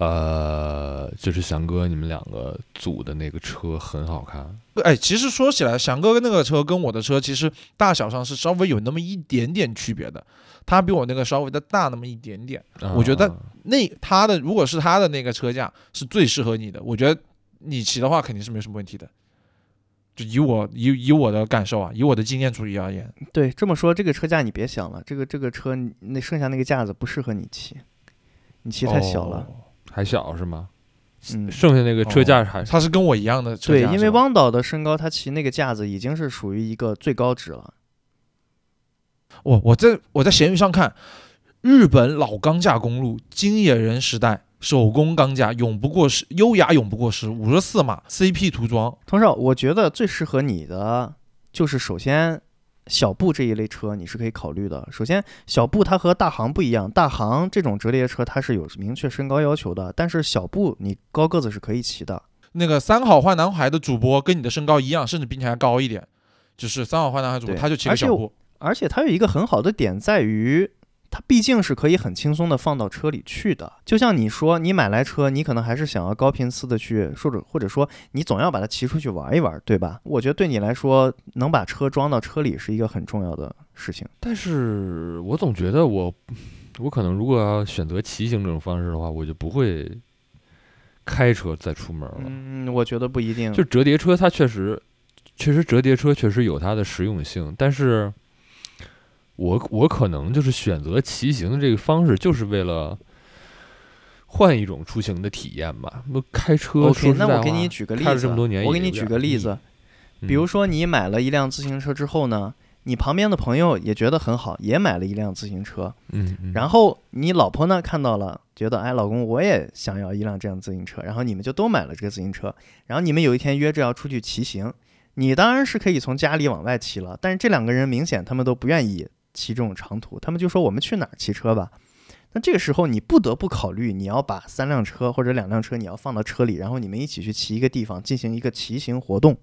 呃，就是翔哥你们两个组的那个车很好看，哎，其实说起来，翔哥那个车跟我的车其实大小上是稍微有那么一点点区别的，他比我那个稍微的大那么一点点。我觉得啊那他的如果是他的那个车架是最适合你的，我觉得你骑的话肯定是没什么问题的。就以我以以我的感受啊，以我的经验主义而言，对，这么说这个车架你别想了，这个这个车那剩下那个架子不适合你骑，你骑太小了。哦还小是吗？嗯，剩下那个车架还他是跟我一样的车对，架，对因为汪导的身高，他骑那个架子已经是属于一个最高值了。我我在我在闲鱼上看，日本老钢架公路金野人时代手工钢架永不过时，优雅永不过时，五十四码 CP 涂装。通少，我觉得最适合你的就是首先小布这一类车你是可以考虑的。首先，小布它和大行不一样，大行这种折叠车它是有明确身高要求的，但是小布你高个子是可以骑的。那个三好坏男孩的主播跟你的身高一样，甚至比你还高一点，就是三好坏男孩主播，他就骑个小布。而且它有一个很好的点在于，它毕竟是可以很轻松的放到车里去的。就像你说，你买来车，你可能还是想要高频次的去，或者或者说你总要把它骑出去玩一玩，对吧？我觉得对你来说，能把车装到车里是一个很重要的事情。但是我总觉得我，我可能如果要选择骑行这种方式的话，我就不会开车再出门了。嗯，我觉得不一定。就折叠车，它确实，确实折叠车确实有它的实用性，但是我我可能就是选择骑行的这个方式，就是为了换一种出行的体验吧。那开车 OK，那我给你举个例子，这么多年我给你举个例子，嗯比如说你买了一辆自行车之后呢，你旁边的朋友也觉得很好，也买了一辆自行车，嗯，嗯。然后你老婆呢看到了，觉得哎，老公我也想要一辆这样自行车，然后你们就都买了这个自行车，然后你们有一天约着要出去骑行，你当然是可以从家里往外骑了，但是这两个人明显他们都不愿意骑这种长途，他们就说我们去哪儿骑车吧。那这个时候你不得不考虑，你要把三辆车或者两辆车你要放到车里，然后你们一起去骑一个地方进行一个骑行活动。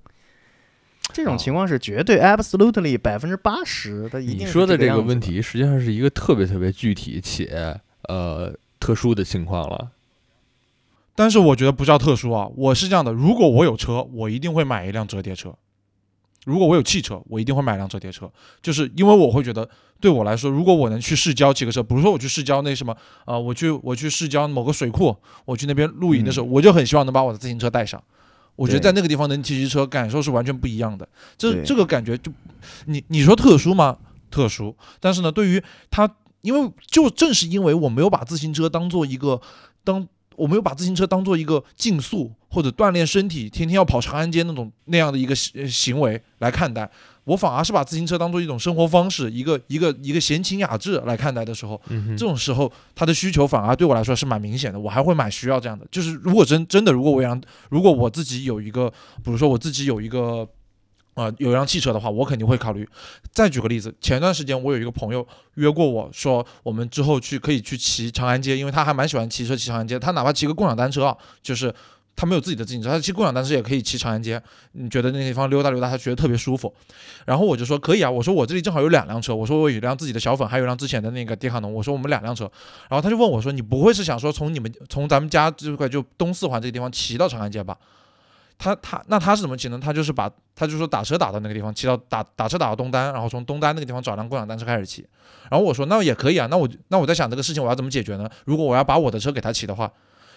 这种哦情况是绝对 absolutely 百分之八十的，一定你说的这个问题，实际上是一个特别特别具体且呃特殊的情况了。但是我觉得不叫特殊啊，我是这样的，如果我有车，我一定会买一辆折叠车；如果我有汽车，我一定会买辆折叠车，就是因为我会觉得，对我来说，如果我能去市郊骑个车，比如说我去市郊那什么啊、我去我去市郊某个水库，我去那边露营的时候，我就很希望能把我的自行车带上。我觉得在那个地方能骑骑车，感受是完全不一样的。这这个感觉就，你你说特殊吗？特殊。但是呢，对于他，因为就正是因为我没有把自行车当做一个当我没有把自行车当做一个竞速或者锻炼身体，天天要跑长安街那种那样的一个行行为来看待，我反而是把自行车当做一种生活方式，一个一个一个闲情雅致来看待的时候，嗯这种时候它的需求反而对我来说是蛮明显的，我还会蛮需要这样的。就是如果真真的，如果我让如果我自己有一个，比如说我自己有一个。啊、有一辆汽车的话，我肯定会考虑。再举个例子，前段时间我有一个朋友约过我说，我们之后去可以去骑长安街，因为他还蛮喜欢骑车骑长安街。他哪怕骑个共享单车啊，就是他没有自己的自行车，他骑共享单车也可以骑长安街。你觉得那地方溜达溜达，他觉得特别舒服。然后我就说可以啊，我说我这里正好有两辆车，我说我有一辆自己的小粉，还有一辆之前的那个迪卡侬，我说我们两辆车。然后他就问我说，你不会是想说从你们从咱们家这块就东四环这个地方骑到长安街吧？他他那他是怎么骑呢？他就是把他就说打车打到那个地方，骑到打打车打到东单，然后从东单那个地方找辆共享单车开始骑。然后我说那也可以啊，那我那我在想这个事情我要怎么解决呢？如果我要把我的车给他骑的话，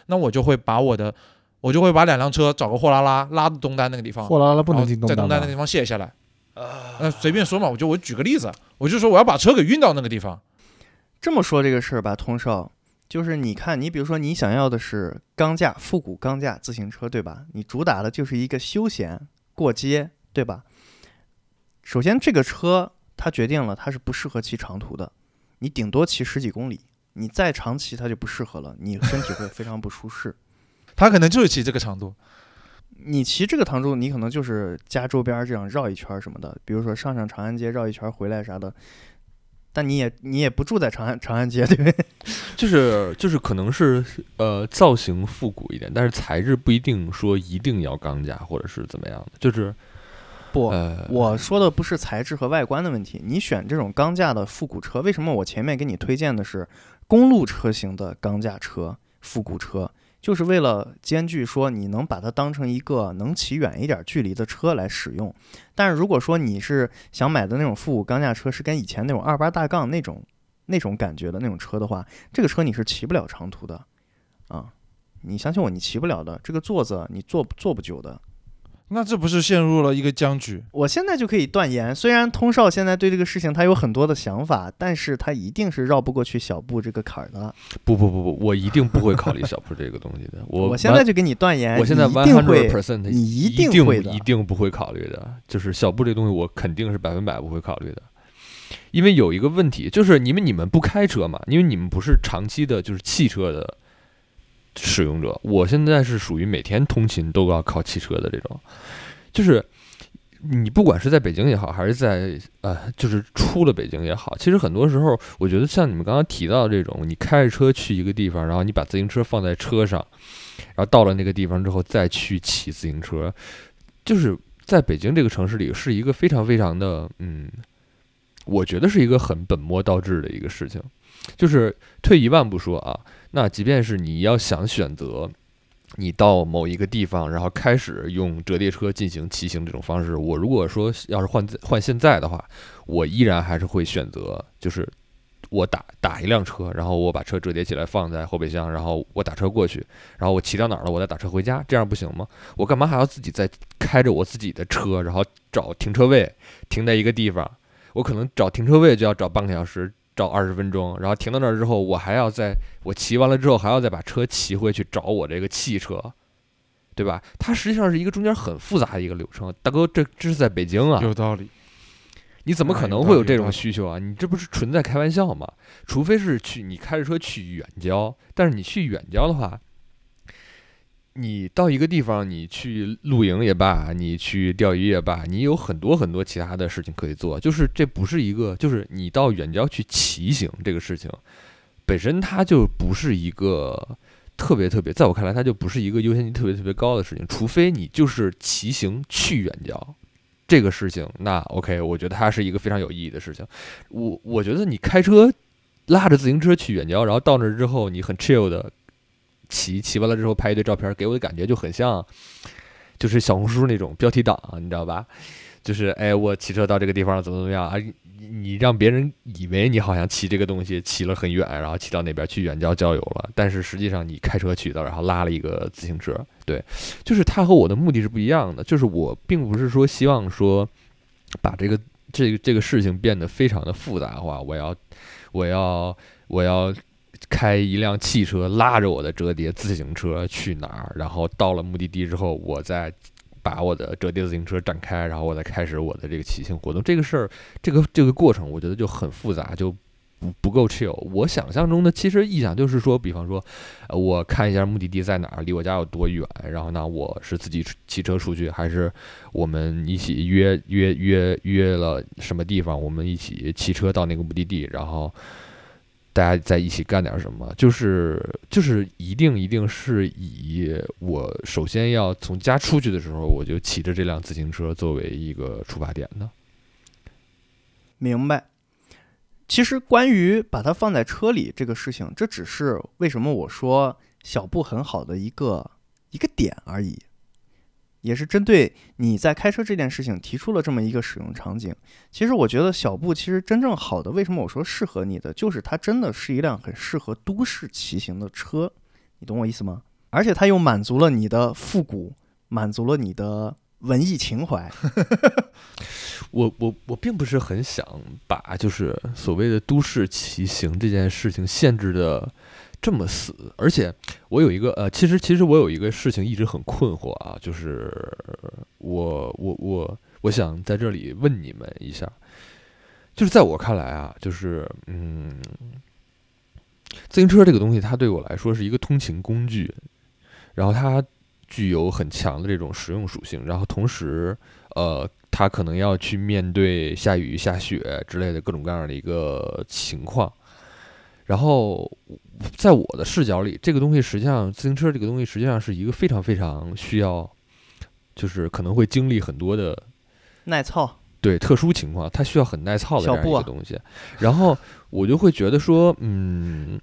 那我就会把我的我就会把两辆车找个货拉拉拉到东单那个地方，货拉拉不能进东单在东单那个地方卸下来。那随便说嘛，我就我举个例子，我就说我要把车给运到那个地方。这么说这个事儿吧，通少，就是你看，你比如说你想要的是钢架复古钢架自行车，对吧？你主打的就是一个休闲过街，对吧？首先，这个车它决定了它是不适合骑长途的，你顶多骑十几公里，你再长骑它就不适合了，你身体会非常不舒适。它可能就是骑这个长度，你骑这个长度，你可能就是家周边儿这样绕一圈儿什么的，比如说上上长安街绕一圈儿回来啥的。但你也你也不住在长安长安街，对不对？就是就是可能是呃造型复古一点，但是材质不一定说一定要钢架或者是怎么样的，就是不，呃我说的不是材质和外观的问题。你选这种钢架的复古车，为什么我前面给你推荐的是公路车型的钢架车、复古车？就是为了兼具说你能把它当成一个能骑远一点距离的车来使用。但是如果说你是想买的那种复古钢架车，是跟以前那种二八大杠那种那种感觉的那种车的话，这个车你是骑不了长途的啊。你相信我，你骑不了的。这个座子你坐坐不久的。那这不是陷入了一个僵局？我现在就可以断言，虽然通少现在对这个事情他有很多的想法，但是他一定是绕不过去小布这个坎儿的。不不不不，我一定不会考虑小布这个东西的。我我现在就给你断言，我现在 one 一定 hundred 会，percent 你一一定会的一定不会考虑的。就是小布这东西，我肯定是百分百不会考虑的。因为有一个问题，就是你们你们不开车嘛，因为你们不是长期的，就是汽车的使用者。我现在是属于每天通勤都要靠汽车的这种，就是你不管是在北京也好，还是在呃，就是出了北京也好，其实很多时候，我觉得像你们刚刚提到这种，你开着车去一个地方，然后你把自行车放在车上，然后到了那个地方之后再去骑自行车，就是在北京这个城市里是一个非常非常的，嗯，我觉得是一个很本末倒置的一个事情。就是退一万步说啊，那即便是你要想选择。你到某一个地方，然后开始用折叠车进行骑行这种方式。我如果说要是换换现在的话，我依然还是会选择，就是我打打一辆车，然后我把车折叠起来放在后备箱，然后我打车过去，然后我骑到哪儿了，我再打车回家，这样不行吗？我干嘛还要自己再开着我自己的车，然后找停车位停在一个地方？我可能找停车位就要找半个小时。找二十分钟，然后停到那儿之后，我还要在我骑完了之后，还要再把车骑回去找我这个汽车，对吧？它实际上是一个中间很复杂的一个流程。大哥，这这是在北京啊，有道理。你怎么可能会有这种需求啊？你这不是纯在开玩笑吗？除非是去你开着车去远郊，但是你去远郊的话。你到一个地方，你去露营也罢，你去钓鱼也罢，你有很多很多其他的事情可以做。就是这不是一个，就是你到远郊去骑行这个事情，本身它就不是一个特别特别，在我看来，它就不是一个优先级特别特别高的事情。除非你就是骑行去远郊这个事情，那 OK，我觉得它是一个非常有意义的事情。我我觉得你开车拉着自行车去远郊，然后到那之后，你很 chill 的。骑骑完了之后拍一堆照片，给我的感觉就很像，就是小红书那种标题党，你知道吧？就是哎，我骑车到这个地方怎么怎么样啊？你让别人以为你好像骑这个东西骑了很远，然后骑到那边去远郊郊游了，但是实际上你开车去的，然后拉了一个自行车。对，就是他和我的目的是不一样的。就是我并不是说希望说把这个这个这个事情变得非常的复杂化，我要我要我要。开一辆汽车拉着我的折叠自行车去哪儿，然后到了目的地之后，我再把我的折叠自行车展开，然后我再开始我的这个骑行活动。这个事儿，这个这个过程，我觉得就很复杂，就不不够 chill。我想象中的其实意想就是说，比方说，我看一下目的地在哪儿，离我家有多远，然后呢，我是自己骑车出去，还是我们一起约约约约了什么地方，我们一起骑车到那个目的地，然后。大家在一起干点什么？就是就是一定一定是以我首先要从家出去的时候，我就骑着这辆自行车作为一个出发点的。明白。其实关于把它放在车里这个事情，这只是为什么我说小布很好的一个一个点而已。也是针对你在开车这件事情提出了这么一个使用场景。其实我觉得小布其实真正好的，为什么我说适合你的，就是它真的是一辆很适合都市骑行的车，你懂我意思吗？而且它又满足了你的复古，满足了你的文艺情怀。我我我并不是很想把就是所谓的都市骑行这件事情限制的。这么死，而且我有一个呃，其实其实我有一个事情一直很困惑啊，就是我我我我想在这里问你们一下，就是在我看来啊，就是嗯，自行车这个东西，它对我来说是一个通勤工具，然后它具有很强的这种实用属性，然后同时呃，它可能要去面对下雨下雪之类的各种各样的一个情况，然后。在我的视角里，这个东西实际上，自行车这个东西实际上是一个非常非常需要，就是可能会经历很多的耐操，对特殊情况，它需要很耐操的这样一个东西。然后我就会觉得说，嗯，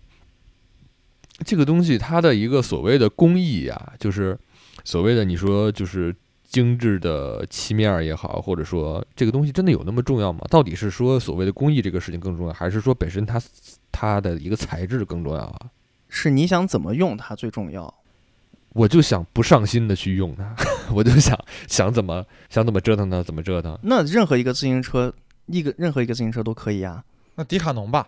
这个东西它的一个所谓的工艺呀，就是所谓的你说就是精致的漆面也好，或者说这个东西真的有那么重要吗？到底是说所谓的工艺这个事情更重要，还是说本身它？它的一个材质更重要啊，是你想怎么用它最重要。我就想不上心的去用它，我就想想怎么想怎么折腾它怎么折腾。那任何一个自行车，一个任何一个自行车都可以啊。那迪卡侬吧。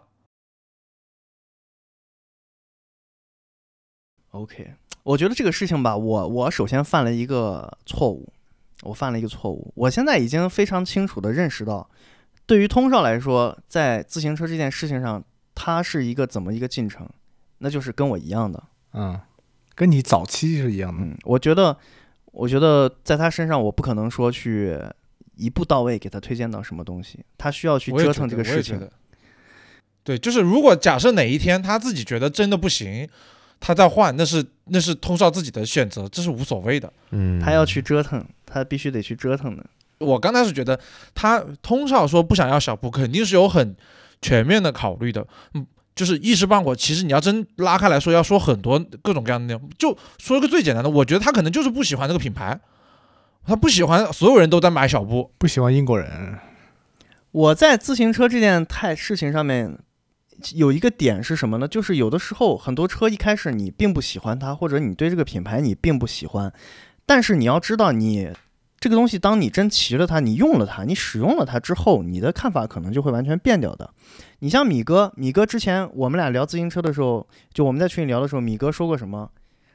OK，我觉得这个事情吧，我我首先犯了一个错误，我犯了一个错误。我现在已经非常清楚的认识到，对于通少来说，在自行车这件事情上。它是一个怎么一个进程？那就是跟我一样的，嗯，跟你早期是一样的。嗯，我觉得，我觉得在他身上，我不可能说去一步到位给他推荐到什么东西，他需要去折腾这个事情。对，就是如果假设哪一天他自己觉得真的不行，他再换，那是那是通少自己的选择，这是无所谓的。嗯，他要去折腾，他必须得去折腾的。我刚开始觉得他通少说不想要小布，肯定是有很全面的考虑的。嗯，就是一时半会，其实你要真拉开来说，要说很多各种各样的内容。就说一个最简单的，我觉得他可能就是不喜欢这个品牌，他不喜欢所有人都在买小布。不喜欢英国人，我在自行车这件太事情上面有一个点是什么呢？就是有的时候很多车一开始你并不喜欢它，或者你对这个品牌你并不喜欢，但是你要知道你。这个东西，当你真骑了它，你用了它，你使用了它之后，你的看法可能就会完全变掉的。你像米哥，米哥之前我们俩聊自行车的时候，就我们在群里聊的时候，米哥说过什么？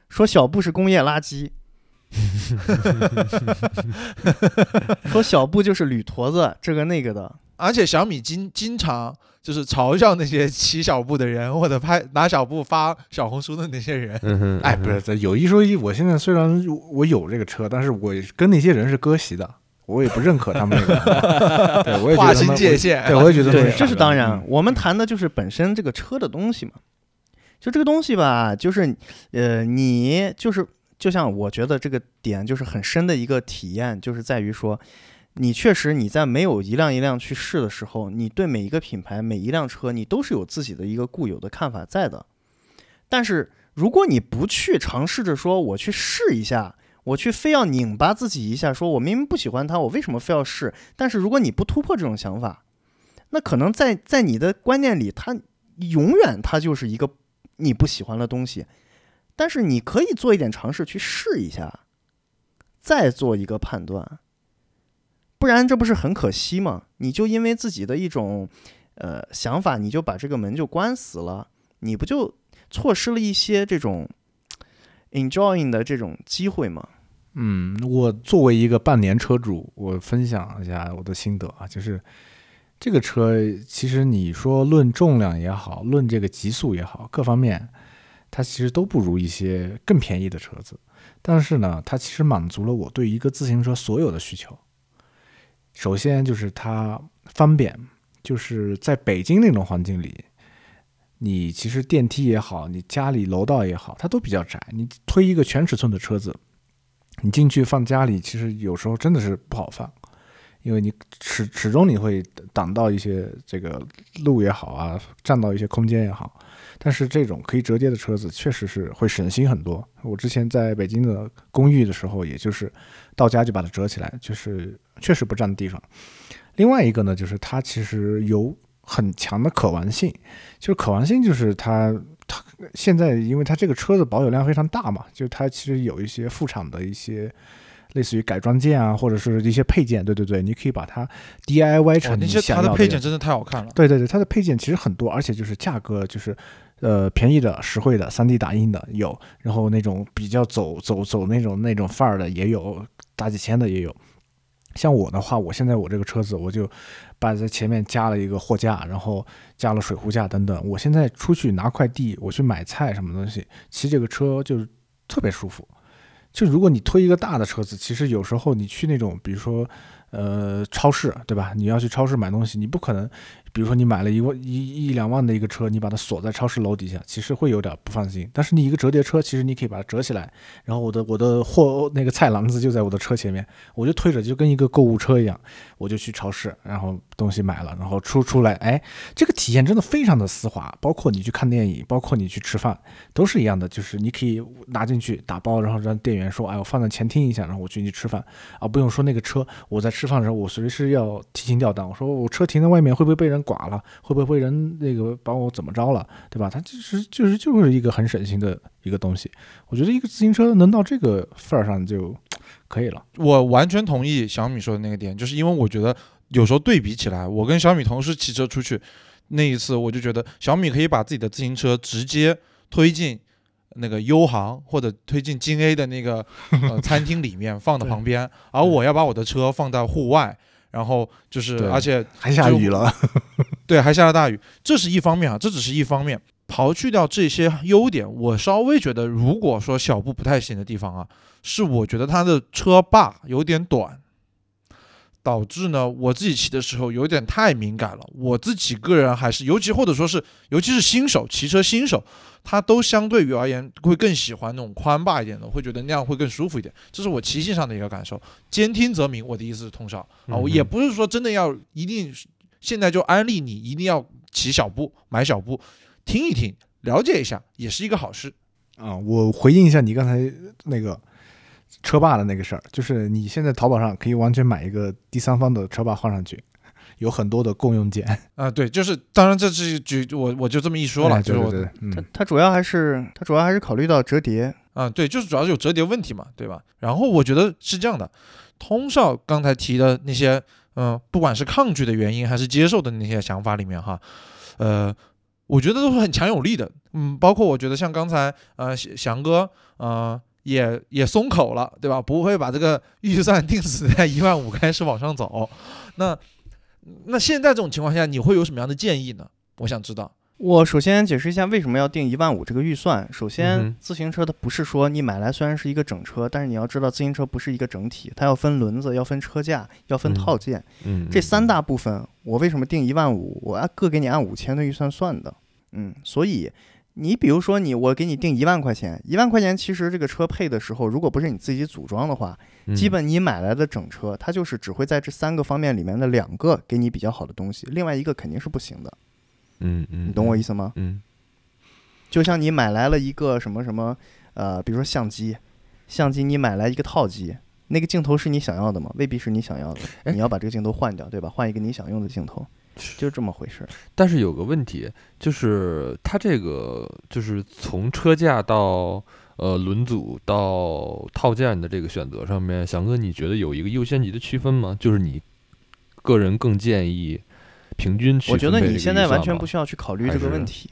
说小布是工业垃圾，说小布就是铝坨子，这个那个的。而且小米经经常就是嘲笑那些骑小布的人，或者拍拿小布发小红书的那些人。嗯哼，哎，不是，这有一说一，我现在虽然我有这个车，但是我跟那些人是割席的，我也不认可他们那个，对我也觉划清界限，对，我也觉得对，这是当然嗯。我们谈的就是本身这个车的东西嘛。就这个东西吧，就是呃，你就是就像我觉得这个点就是很深的一个体验，就是在于说，你确实你在没有一辆一辆去试的时候，你对每一个品牌每一辆车，你都是有自己的一个固有的看法在的。但是如果你不去尝试着说我去试一下，我去非要拧巴自己一下，说我明明不喜欢它，我为什么非要试？但是如果你不突破这种想法，那可能在在你的观念里，它永远它就是一个你不喜欢的东西。但是你可以做一点尝试去试一下，再做一个判断，不然这不是很可惜吗？你就因为自己的一种呃想法，你就把这个门就关死了，你不就错失了一些这种 enjoying 的这种机会吗？嗯，我作为一个半年车主，我分享一下我的心得啊，就是这个车其实你说论重量也好，论这个极速也好，各方面它其实都不如一些更便宜的车子。但是呢，它其实满足了我对一个自行车所有的需求。首先就是它方便，就是在北京那种环境里，你其实电梯也好，你家里楼道也好，它都比较窄。你推一个全尺寸的车子，你进去放家里，其实有时候真的是不好放，因为你始始终你会挡到一些这个路也好啊，占到一些空间也好。但是这种可以折叠的车子确实是会省心很多。我之前在北京的公寓的时候，也就是到家就把它折起来，就是确实不占地方。另外一个呢，就是它其实有很强的可玩性，就是可玩性就是它它现在因为它这个车子保有量非常大嘛，就它其实有一些副厂的一些类似于改装件啊，或者是一些配件，对对对，你可以把它 DIY 成你那些想要样它的配件真的太好看了。对对对，它的配件其实很多，而且就是价格就是，呃，便宜的、实惠的、3 D 打印的有，然后那种比较走走走那种那种范儿的也有，大几千的也有。像我的话，我现在我这个车子，我就把在前面加了一个货架，然后加了水壶架等等。我现在出去拿快递，我去买菜什么东西，骑这个车就是特别舒服。就如果你推一个大的车子，其实有时候你去那种，比如说，呃，超市，对吧？你要去超市买东西，你不可能，比如说你买了一万一一两万的一个车，你把它锁在超市楼底下，其实会有点不放心。但是你一个折叠车，其实你可以把它折起来，然后我的我的货那个菜篮子就在我的车前面，我就推着，就跟一个购物车一样，我就去超市，然后东西买了，然后出出来，哎，这个体验真的非常的丝滑。包括你去看电影，包括你去吃饭，都是一样的，就是你可以拿进去打包，然后让店员说，哎，我放在前厅一下，然后我进去吃饭啊，不用说那个车，我在吃饭的时候，我随时要提心吊胆，我说我车停在外面会不会被人剐了，会不会人那个把我怎么着了，对吧？它其实就是就是一个很省心的一个东西。我觉得一个自行车能到这个份儿上就可以了。我完全同意小米说的那个点，就是因为我觉得有时候对比起来，我跟小米同时骑车出去，那一次我就觉得小米可以把自己的自行车直接推进那个优航或者推进京 A 的那个呃餐厅里面放到旁边，而我要把我的车放在户外，然后就是而且还下雨了，对，还下了大雨，这是一方面啊，这只是一方面。刨去掉这些优点，我稍微觉得，如果说小布不太行的地方啊，是我觉得它的车把有点短。导致呢我自己骑的时候有点太敏感了。我自己个人还是，尤其或者说是，尤其是新手骑车新手，他都相对于而言会更喜欢那种宽霸一点的，会觉得那样会更舒服一点。这是我骑行上的一个感受。兼听则明，我的意思是通宵啊，我也不是说真的要一定现在就安利你一定要骑小步买小步，听一听了解一下也是一个好事。啊，我回应一下你刚才那个车霸的那个事儿，就是你现在淘宝上可以完全买一个第三方的车霸换上去，有很多的共用件。啊，对，就是当然这是举我我就这么一说了，哎就是我对对对，嗯，它它主要还是它主要还是考虑到折叠，啊，对，就是主要是有折叠问题嘛，对吧？然后我觉得是这样的，通少刚才提的那些，嗯、不管是抗拒的原因还是接受的那些想法里面哈，呃，我觉得都是很强有力的，嗯，包括我觉得像刚才呃翔翔哥，呃。也也松口了，对吧？不会把这个预算定死在一万五开始往上走。那那现在这种情况下，你会有什么样的建议呢？我想知道。我首先解释一下为什么要定一万五这个预算。首嗯先，自行车它不是说你买来虽然是一个整车，但是你要知道自行车不是一个整体，它要分轮子，要分车架，要分嗯套件。嗯，这三大部分，我为什么定一万五？我按各给你按五千的预算算的。嗯，所以你比如说你我给你定一万块钱，一万块钱其实这个车配的时候，如果不是你自己组装的话，嗯基本你买来的整车，它就是只会在这三个方面里面的两个给你比较好的东西，另外一个肯定是不行的。嗯嗯，你懂我意思？吗？嗯就像你买来了一个什么什么，呃，比如说相机，相机你买来一个套机，那个镜头是你想要的吗？未必是你想要的，哎你要把这个镜头换掉，对吧？换一个你想用的镜头，就这么回事儿。但是有个问题，就是它这个就是从车架到呃轮组到套件的这个选择上面，翔哥，你觉得有一个优先级的区分吗？就是你个人更建议平均去我觉得你现在完全不需要去考虑这个问题。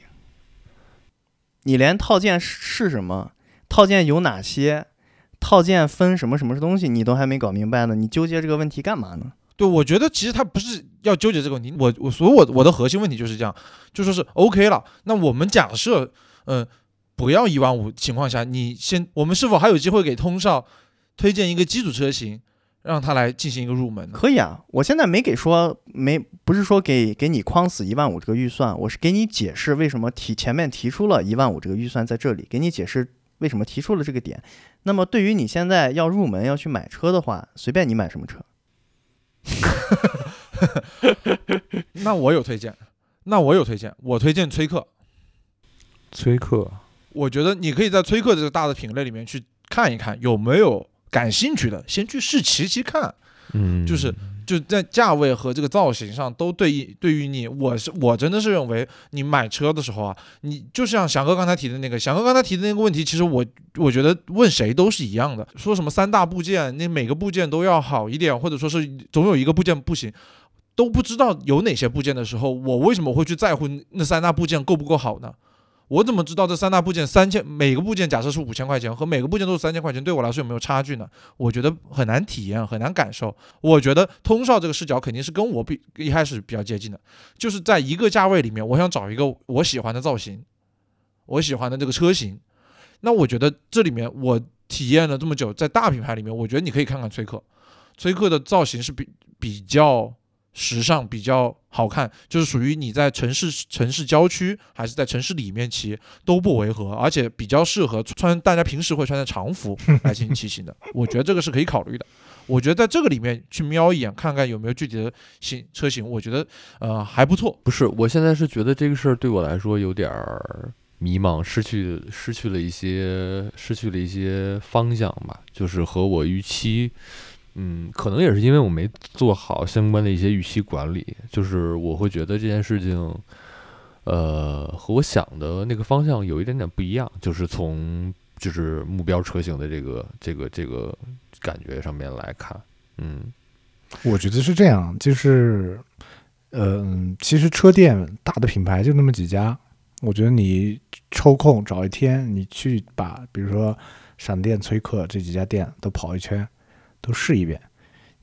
你连套件是是什么，套件有哪些，套件分什么什么东西，你都还没搞明白呢，你纠结这个问题干嘛呢？对，我觉得其实他不是要纠结这个问题，我我所以我我的核心问题就是这样，就说是 OK 了。那我们假设，嗯、不要一万五情况下，你先，我们是否还有机会给通少推荐一个基础车型，让他来进行一个入门？可以啊，我现在没给说没，不是说给给你框死一万五这个预算，我是给你解释为什么提前面提出了一万五这个预算在这里，给你解释为什么提出了这个点。那么对于你现在要入门要去买车的话，随便你买什么车，那我有推荐，那我有推荐，我推荐崔克。崔克，我觉得你可以在崔克这个大的品类里面去看一看，有没有感兴趣的，先去试骑骑看。嗯，就是就在价位和这个造型上都对于对于你，我是我真的是认为你买车的时候啊，你就像翔哥刚才提的那个，翔哥刚才提的那个问题，其实我我觉得问谁都是一样的，说什么三大部件，那每个部件都要好一点，或者说是总有一个部件不行。都不知道有哪些部件的时候，我为什么会去在乎那三大部件够不够好呢？我怎么知道这三大部件三千每个部件假设是五千块钱和每个部件都是三千块钱，对我来说有没有差距呢？我觉得很难体验，很难感受。我觉得通少这个视角肯定是跟我比一开始比较接近的，就是在一个价位里面，我想找一个我喜欢的造型，我喜欢的这个车型。那我觉得这里面我体验了这么久，在大品牌里面，我觉得你可以看看崔克，崔克的造型是比比较时尚、比较好看，就是属于你在城市城市郊区还是在城市里面骑都不违和，而且比较适合穿大家平时会穿的常服 来进行骑行的。我觉得这个是可以考虑的。我觉得在这个里面去瞄一眼，看看有没有具体的型车型，我觉得呃还不错。不是，我现在是觉得这个事儿对我来说有点儿迷茫，失去失去了一些失去了一些方向吧，就是和我预期，嗯，可能也是因为我没做好相关的一些预期管理，就是我会觉得这件事情，呃，和我想的那个方向有一点点不一样，就是从就是目标车型的这个这个这个感觉上面来看，嗯。我觉得是这样，就是，嗯、其实车店大的品牌就那么几家，我觉得你抽空找一天，你去把比如说闪电、崔克这几家店都跑一圈，都试一遍。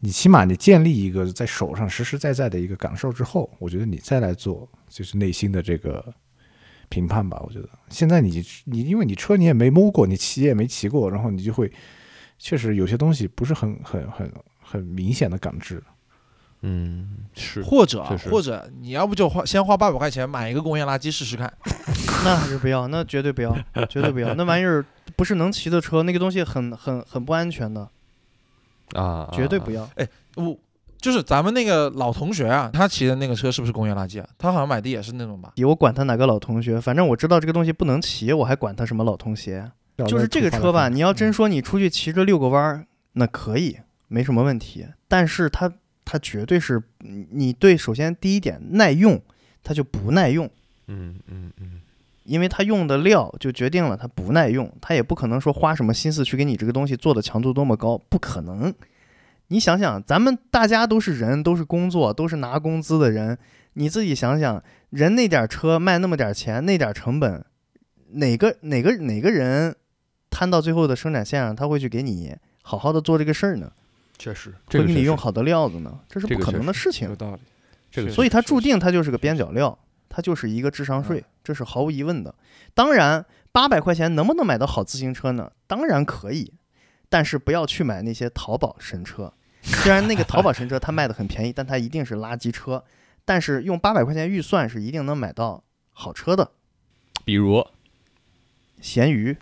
你起码你建立一个在手上实实在在的一个感受之后，我觉得你再来做就是内心的这个评判吧。我觉得现在你你因为你车你也没摸过，你骑也没骑过，然后你就会确实有些东西不是很很很很明显的感知。嗯，是或者或者你要不就花先花八百块钱买一个工业垃圾试试看。那还是不要，那绝对不要，绝对不要，那玩意儿不是能骑的车，那个东西很很很不安全的，啊，啊。绝对不要。哎我就是咱们那个老同学啊，他骑的那个车是不是工业垃圾啊？他好像买的也是那种吧？我管他哪个老同学，反正我知道这个东西不能骑，我还管他什么老同学？就是这个车吧，你要真说你出去骑着遛个弯儿，那可以，没什么问题。但是它它绝对是，你你对，首先第一点耐用，它就不耐用，嗯嗯嗯，因为它用的料就决定了它不耐用，它也不可能说花什么心思去给你这个东西做的强度多么高，不可能。你想想，咱们大家都是人，都是工作，都是拿工资的人，你自己想想，人那点儿车卖那么点儿钱，那点儿成本，哪个哪个哪个人摊到最后的生产线上，他会去给你好好的做这个事儿呢？确实，这会给你用好的料子呢？这是不可能的事情有。道理。这个所以它注定它就是个边角料，它就是一个智商税，这是毫无疑问的。当然，八百块钱能不能买到好自行车呢？当然可以，但是不要去买那些淘宝神车。虽然那个淘宝神车它卖的很便宜，但它一定是垃圾车。但是用八百块钱预算是一定能买到好车的。比如闲鱼，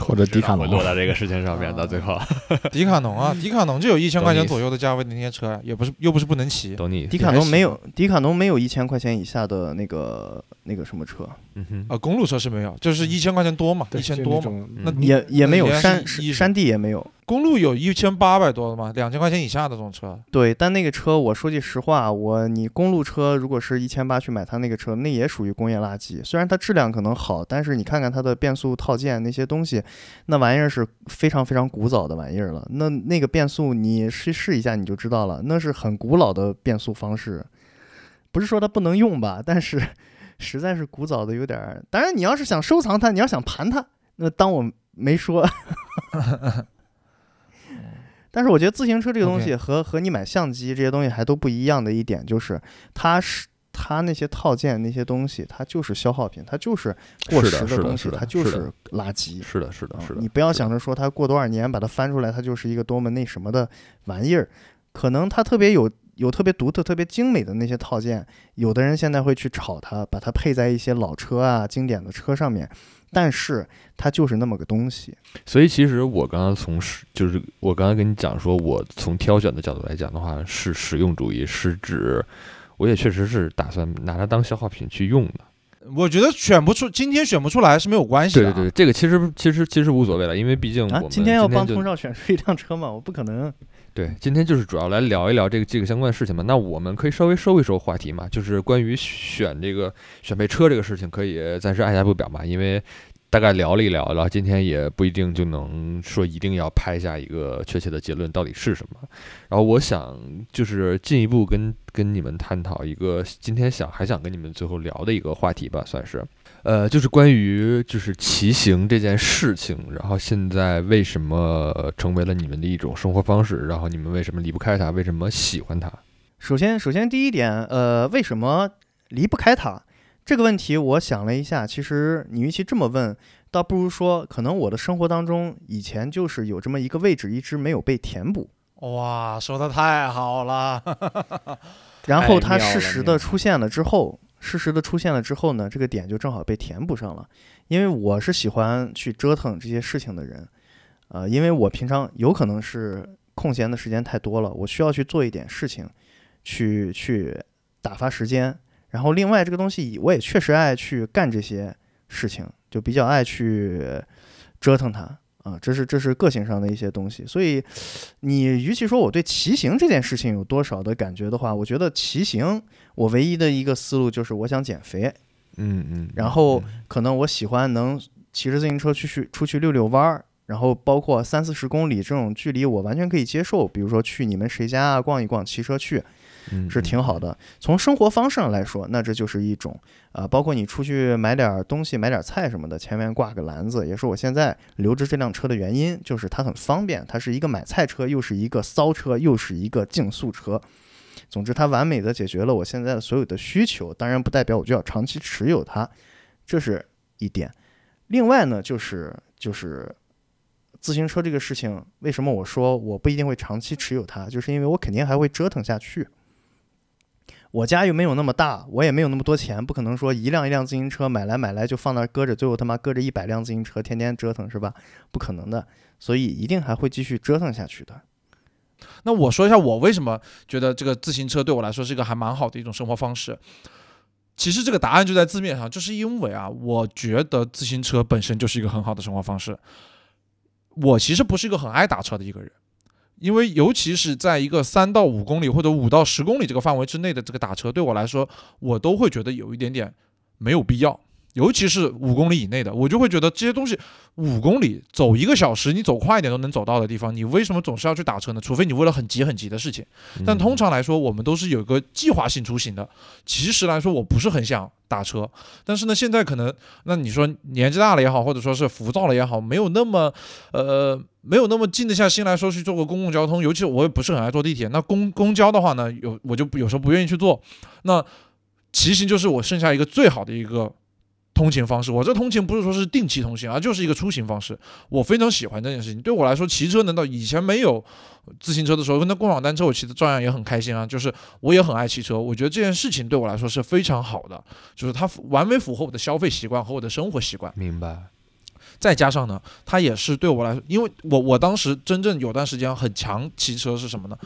或者迪卡侬会落到这个事情上面，到最后 迪卡侬啊，迪卡侬就有一千块钱左右的价位的那些车，也不是又不是不能骑。懂你。迪卡侬没有，迪卡侬没有一千块钱以下的那个那个什么车，嗯哼，啊，公路车是没有，就是一千块钱多嘛，一千多嘛。也也没有山山地也没有。公路有一千八百多的吗，两千块钱以下的这种车，对，但那个车，我说句实话，我你公路车如果是一千八去买它那个车，那也属于工业垃圾。虽然它质量可能好，但是你看看它的变速套件那些东西，那玩意儿是非常非常古早的玩意儿了。那那个变速你试试一下你就知道了，那是很古老的变速方式。不是说它不能用吧，但是实在是古早的有点儿。当然，你要是想收藏它，你要想盘它，那当我没说。但是我觉得自行车这个东西和和你买相机这些东西还都不一样的一点就是，它是它那些套件那些东西，它就是消耗品，它就是过时的东西，它就是垃圾。是的，是的，是的。啊你不要想着说它过多少年把它翻出来，它就是一个多么那什么的玩意儿，可能它特别有有特别独特、特别精美的那些套件，有的人现在会去炒它，把它配在一些老车啊、经典的车上面，但是它就是那么个东西。所以其实我刚刚从实，就是我刚刚跟你讲说，我从挑选的角度来讲的话，是实用主义，是指我也确实是打算拿它当消耗品去用的。我觉得选不出，今天选不出来是没有关系的、对对对，，这个其实其实其实无所谓了，因为毕竟我啊们，今天要帮就通少选出一辆车嘛？我不可能。对，今天就是主要来聊一聊这个这个相关的事情嘛。那我们可以稍微收一收话题嘛，就是关于选这个选配车这个事情，可以暂时按下不表嘛，因为大概聊了一聊，然后今天也不一定就能说一定要拍下一个确切的结论到底是什么。然后我想就是进一步跟跟你们探讨一个今天想还想跟你们最后聊的一个话题吧，算是。呃，就是关于就是骑行这件事情，然后现在为什么成为了你们的一种生活方式？然后你们为什么离不开它？为什么喜欢它？首先，首先第一点，呃，为什么离不开它这个问题？我想了一下，其实你与其这么问，倒不如说，可能我的生活当中以前就是有这么一个位置一直没有被填补，哇，说的太好了，然后它适时妙的出现了之后，适时的出现了之后呢，这个点就正好被填补上了。因为我是喜欢去折腾这些事情的人，呃，因为我平常有可能是空闲的时间太多了，我需要去做一点事情，去去打发时间。然后另外这个东西我也确实爱去干这些事情，就比较爱去折腾它啊，这是这是个性上的一些东西。所以你与其说我对骑行这件事情有多少的感觉的话，我觉得骑行我唯一的一个思路就是我想减肥，嗯嗯。然后可能我喜欢能骑着自行车去去出去溜溜弯儿，然后包括三四十公里这种距离我完全可以接受，比如说去你们谁家啊逛一逛，骑车去嗯是挺好。的。从生活方式上来说，那这就是一种啊、包括你出去买点儿东西、买点菜什么的，前面挂个篮子，也是我现在留着这辆车的原因，就是它很方便，它是一个买菜车，又是一个骚车，又是一个竞速车。总之，它完美的解决了我现在的所有的需求，当然不代表我就要长期持有它，这是一点。另外呢，就是就是自行车这个事情，为什么我说我不一定会长期持有它，就是因为我肯定还会折腾下去。我家又没有那么大，我也没有那么多钱，不可能说一辆一辆自行车买来买来就放那搁着，最后他妈搁着一百辆自行车天天折腾是吧？不可能的，所以一定还会继续折腾下去的。那我说一下我为什么觉得这个自行车对我来说是一个还蛮好的一种生活方式。其实这个答案就在字面上，就是因为啊，我觉得自行车本身就是一个很好的生活方式。我其实不是一个很爱打车的一个人，因为尤其是在一个三到五公里或者五到十公里这个范围之内的这个打车，对我来说，我都会觉得有一点点没有必要。尤其是五公里以内的，我就会觉得这些东西五公里走一个小时，你走快一点都能走到的地方，你为什么总是要去打车呢？除非你为了很急很急的事情。但通常来说，我们都是有一个计划性出行的。其实来说，我不是很想打车，但是呢，现在可能那你说年纪大了也好，或者说是浮躁了也好，没有那么呃没有那么静得下心来说去坐个公共交通，尤其我也不是很爱坐地铁。那公公交的话呢，有我就有时候不愿意去坐。那骑行就是我剩下一个最好的一个。通勤方式，我这通勤不是说是定期通勤，而就是一个出行方式。我非常喜欢这件事情。对我来说，骑车难道以前没有自行车的时候，那共享单车我骑的照样也很开心啊。就是我也很爱骑车，我觉得这件事情对我来说是非常好的，就是它完美符合我的消费习惯和我的生活习惯。明白。再加上呢，它也是对我来说，因为我我当时真正有段时间很强骑车是什么呢？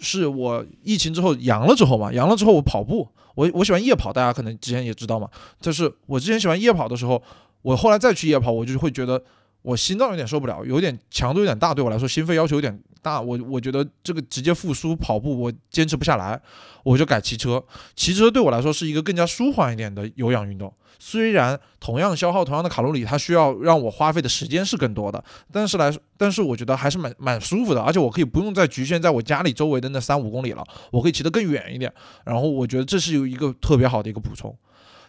是我疫情之后阳了之后嘛，阳了之后我跑步。我我喜欢夜跑，大家可能之前也知道嘛。就是我之前喜欢夜跑的时候，我后来再去夜跑，我就会觉得我心脏有点受不了，有点强度有点大，对我来说心肺要求有点大。我我觉得这个直接复苏跑步我坚持不下来，我就改骑车。骑车对我来说是一个更加舒缓一点的有氧运动。虽然同样消耗同样的卡路里，它需要让我花费的时间是更多的，但是来，但是我觉得还是蛮蛮舒服的，而且我可以不用再局限在我家里周围的那三五公里了，我可以骑得更远一点。然后我觉得这是有一个特别好的一个补充，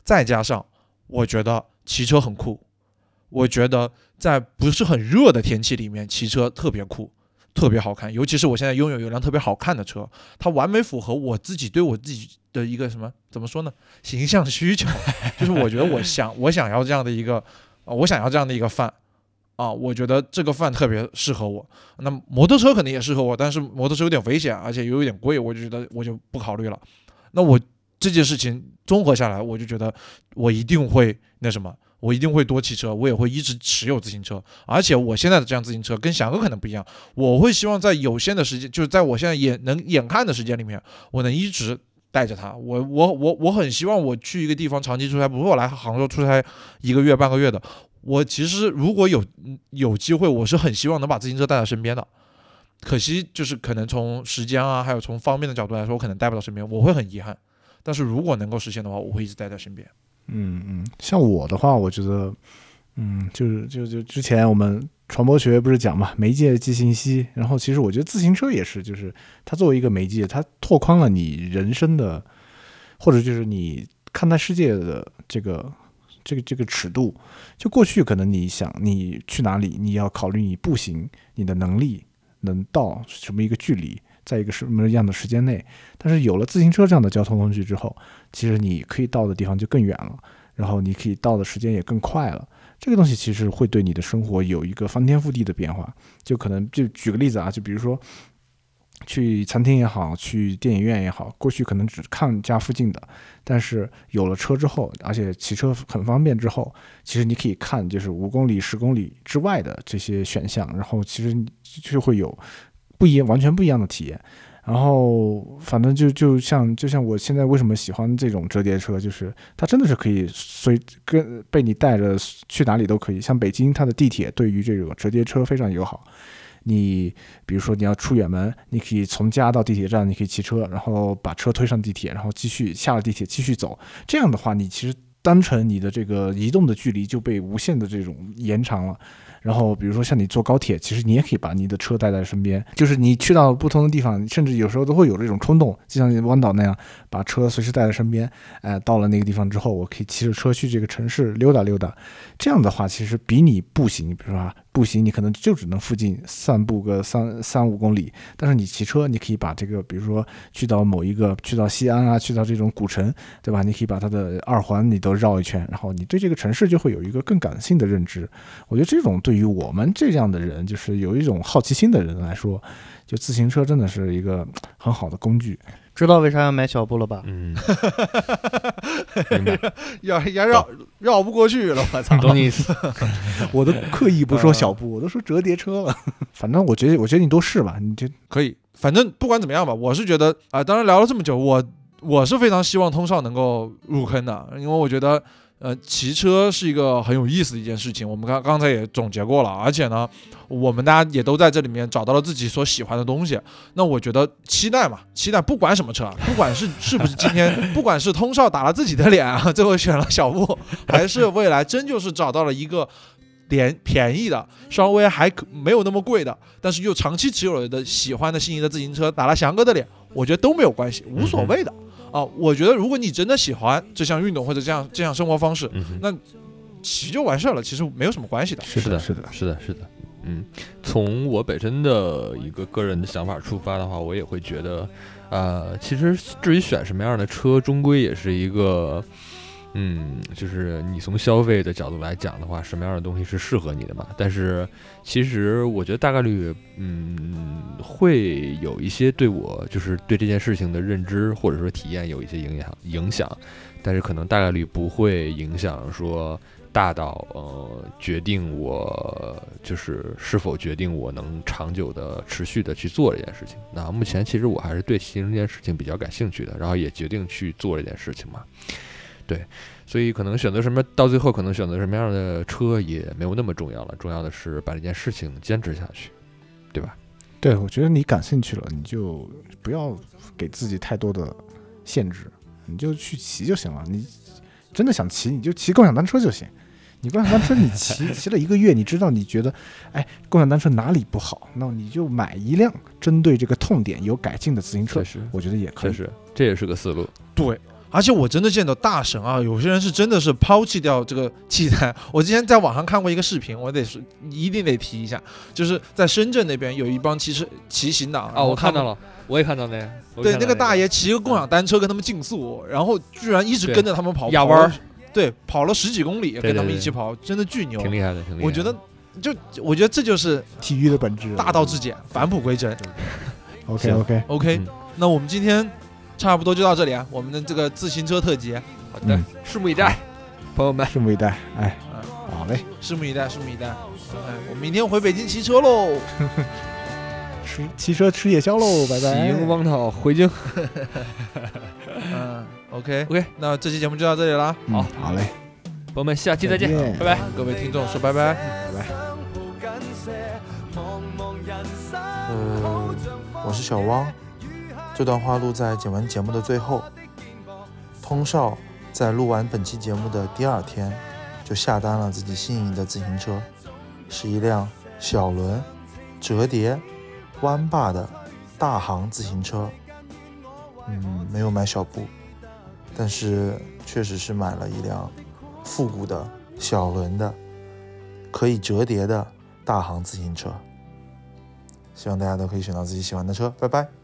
再加上我觉得骑车很酷，我觉得在不是很热的天气里面骑车特别酷。特别好看，尤其是我现在拥有一辆特别好看的车，它完美符合我自己对我自己的一个什么怎么说呢？形象需求，就是我觉得我想我想要这样的一个，啊，我想要这样的一个范，啊，我觉得这个范特别适合我。那摩托车肯定也适合我，但是摩托车有点危险，而且又有点贵，我就觉得我就不考虑了。那我这件事情综合下来，我就觉得我一定会那什么。我一定会多骑车，我也会一直持有自行车，而且我现在的这辆自行车跟翔哥可能不一样，我会希望在有限的时间，就是在我现在眼能眼看的时间里面，我能一直带着它。我我我我很希望我去一个地方长期出差，不是我来杭州出差一个月半个月的，我其实如果有有机会，我是很希望能把自行车带在身边的。可惜就是可能从时间啊，还有从方便的角度来说，我可能带不到身边，我会很遗憾。但是如果能够实现的话，我会一直带在身边。嗯嗯，像我的话，我觉得，嗯，就是就就之前我们传播学不是讲嘛，媒介寄信息，然后其实我觉得自行车也是，就是它作为一个媒介，它拓宽了你人生的，或者就是你看待世界的这个这个这个尺度。就过去可能你想你去哪里，你要考虑你步行你的能力能到什么一个距离。在一个什么样的时间内，但是有了自行车这样的交通工具之后，其实你可以到的地方就更远了，然后你可以到的时间也更快了。这个东西其实会对你的生活有一个翻天覆地的变化。就可能就举个例子啊，就比如说去餐厅也好，去电影院也好，过去可能只看家附近的，但是有了车之后，而且骑车很方便之后，其实你可以看就是五公里、十公里之外的这些选项，然后其实就会有。不一，完全不一样的体验。然后，反正就就像就像我现在为什么喜欢这种折叠车，就是它真的是可以随跟被你带着去哪里都可以。像北京，它的地铁对于这种折叠车非常友好。你比如说你要出远门，你可以从家到地铁站，你可以骑车，然后把车推上地铁，然后继续下了地铁继续走。这样的话，你其实单纯你的这个移动的距离就被无限的这种延长了。然后，比如说像你坐高铁，其实你也可以把你的车带在身边，就是你去到不同的地方，甚至有时候都会有这种冲动，就像你弯道那样，把车随时带在身边。哎，到了那个地方之后，我可以骑着车去这个城市溜达溜达。这样的话，其实比你步行，比如说啊步行你可能就只能附近散步个三三五公里，但是你骑车，你可以把这个，比如说去到某一个，去到西安啊，去到这种古城，对吧？你可以把它的二环你都绕一圈，然后你对这个城市就会有一个更感性的认知。我觉得这种对于我们这样的人，就是有一种好奇心的人来说，就自行车真的是一个很好的工具。知道为啥要买小布了吧？嗯，明白，要要绕绕不过去了，我操！懂你意思。我都刻意不说小布，我都说折叠车了。反正我觉得，我觉得你都试吧，你就可以，反正不管怎么样吧，我是觉得啊、当然聊了这么久，我我是非常希望通少能够入坑的，因为我觉得。呃，骑车是一个很有意思的一件事情，我们刚刚才也总结过了，而且呢，我们大家也都在这里面找到了自己所喜欢的东西。那我觉得期待嘛，期待不管什么车，不管是是不是今天，不管是通少打了自己的脸啊，最后选了小布，还是未来真就是找到了一个廉便宜的，稍微还可没有那么贵的，但是又长期持有的喜欢的心仪的自行车，打了翔哥的脸，我觉得都没有关系，无所谓的。啊，我觉得如果你真的喜欢这项运动或者这样这项生活方式，嗯那骑就完事儿了，其实没有什么关系的。是的，是的，是的，是的，嗯，从我本身的一个个人的想法出发的话，我也会觉得，呃，其实至于选什么样的车，终归也是一个，嗯，就是你从消费的角度来讲的话，什么样的东西是适合你的嘛？但是其实我觉得大概率，嗯，会有一些对我就是对这件事情的认知或者说体验有一些影响影响，但是可能大概率不会影响说。大到呃决定我就是是否决定我能长久的持续的去做这件事情。那目前其实我还是对骑行这件事情比较感兴趣的，然后也决定去做这件事情嘛。对，所以可能选择什么，到最后可能选择什么样的车也没有那么重要了，重要的是把这件事情坚持下去，对吧？对我觉得你感兴趣了，你就不要给自己太多的限制，你就去骑就行了。你真的想骑，你就骑共享单车就行。你共享单车你骑 骑了一个月，你知道你觉得，哎，共享单车哪里不好，那你就买一辆针对这个痛点有改进的自行车确，实，我觉得也可以。这也是个思路。对，而且我真的见到大神啊，有些人是真的是抛弃掉这个器材。我之前在网上看过一个视频，我得是一定得提一下，就是在深圳那边有一帮骑车骑行党啊，我看到了。我也看到那个。对，那个大爷骑个共享单车跟他们竞速，然后居然一直跟着他们跑，跑压弯，对，跑了十几公里，跟他们一起跑，真的巨牛。挺厉害的，挺厉害的。我觉得，就我觉得这就是体育的本质。大道至简，返璞归真。OK OK，OK，、嗯那我们今天差不多就到这里啊，我们的这个自行车特辑，好的嗯，拭目以待，朋友们。拭目以待。哎，嗯，好嘞，拭目以待，拭目以待。哎，我明天回北京骑车喽。吃骑车吃夜宵喽，拜拜。喜迎汪涛回京。嗯，OK OK 那这期节目就到这里啦。嗯好好嘞，朋友们，下期再见，再见拜拜。各位听众说拜拜。呃，我是小汪。这段话录在剪完节目的最后。通少在录完本期节目的第二天，就下单了自己心仪的自行车，是一辆小轮、折叠、弯把的大行自行车。嗯，没有买小布，但是确实是买了一辆复古的小轮的、可以折叠的大行自行车。希望大家都可以选到自己喜欢的车，拜拜。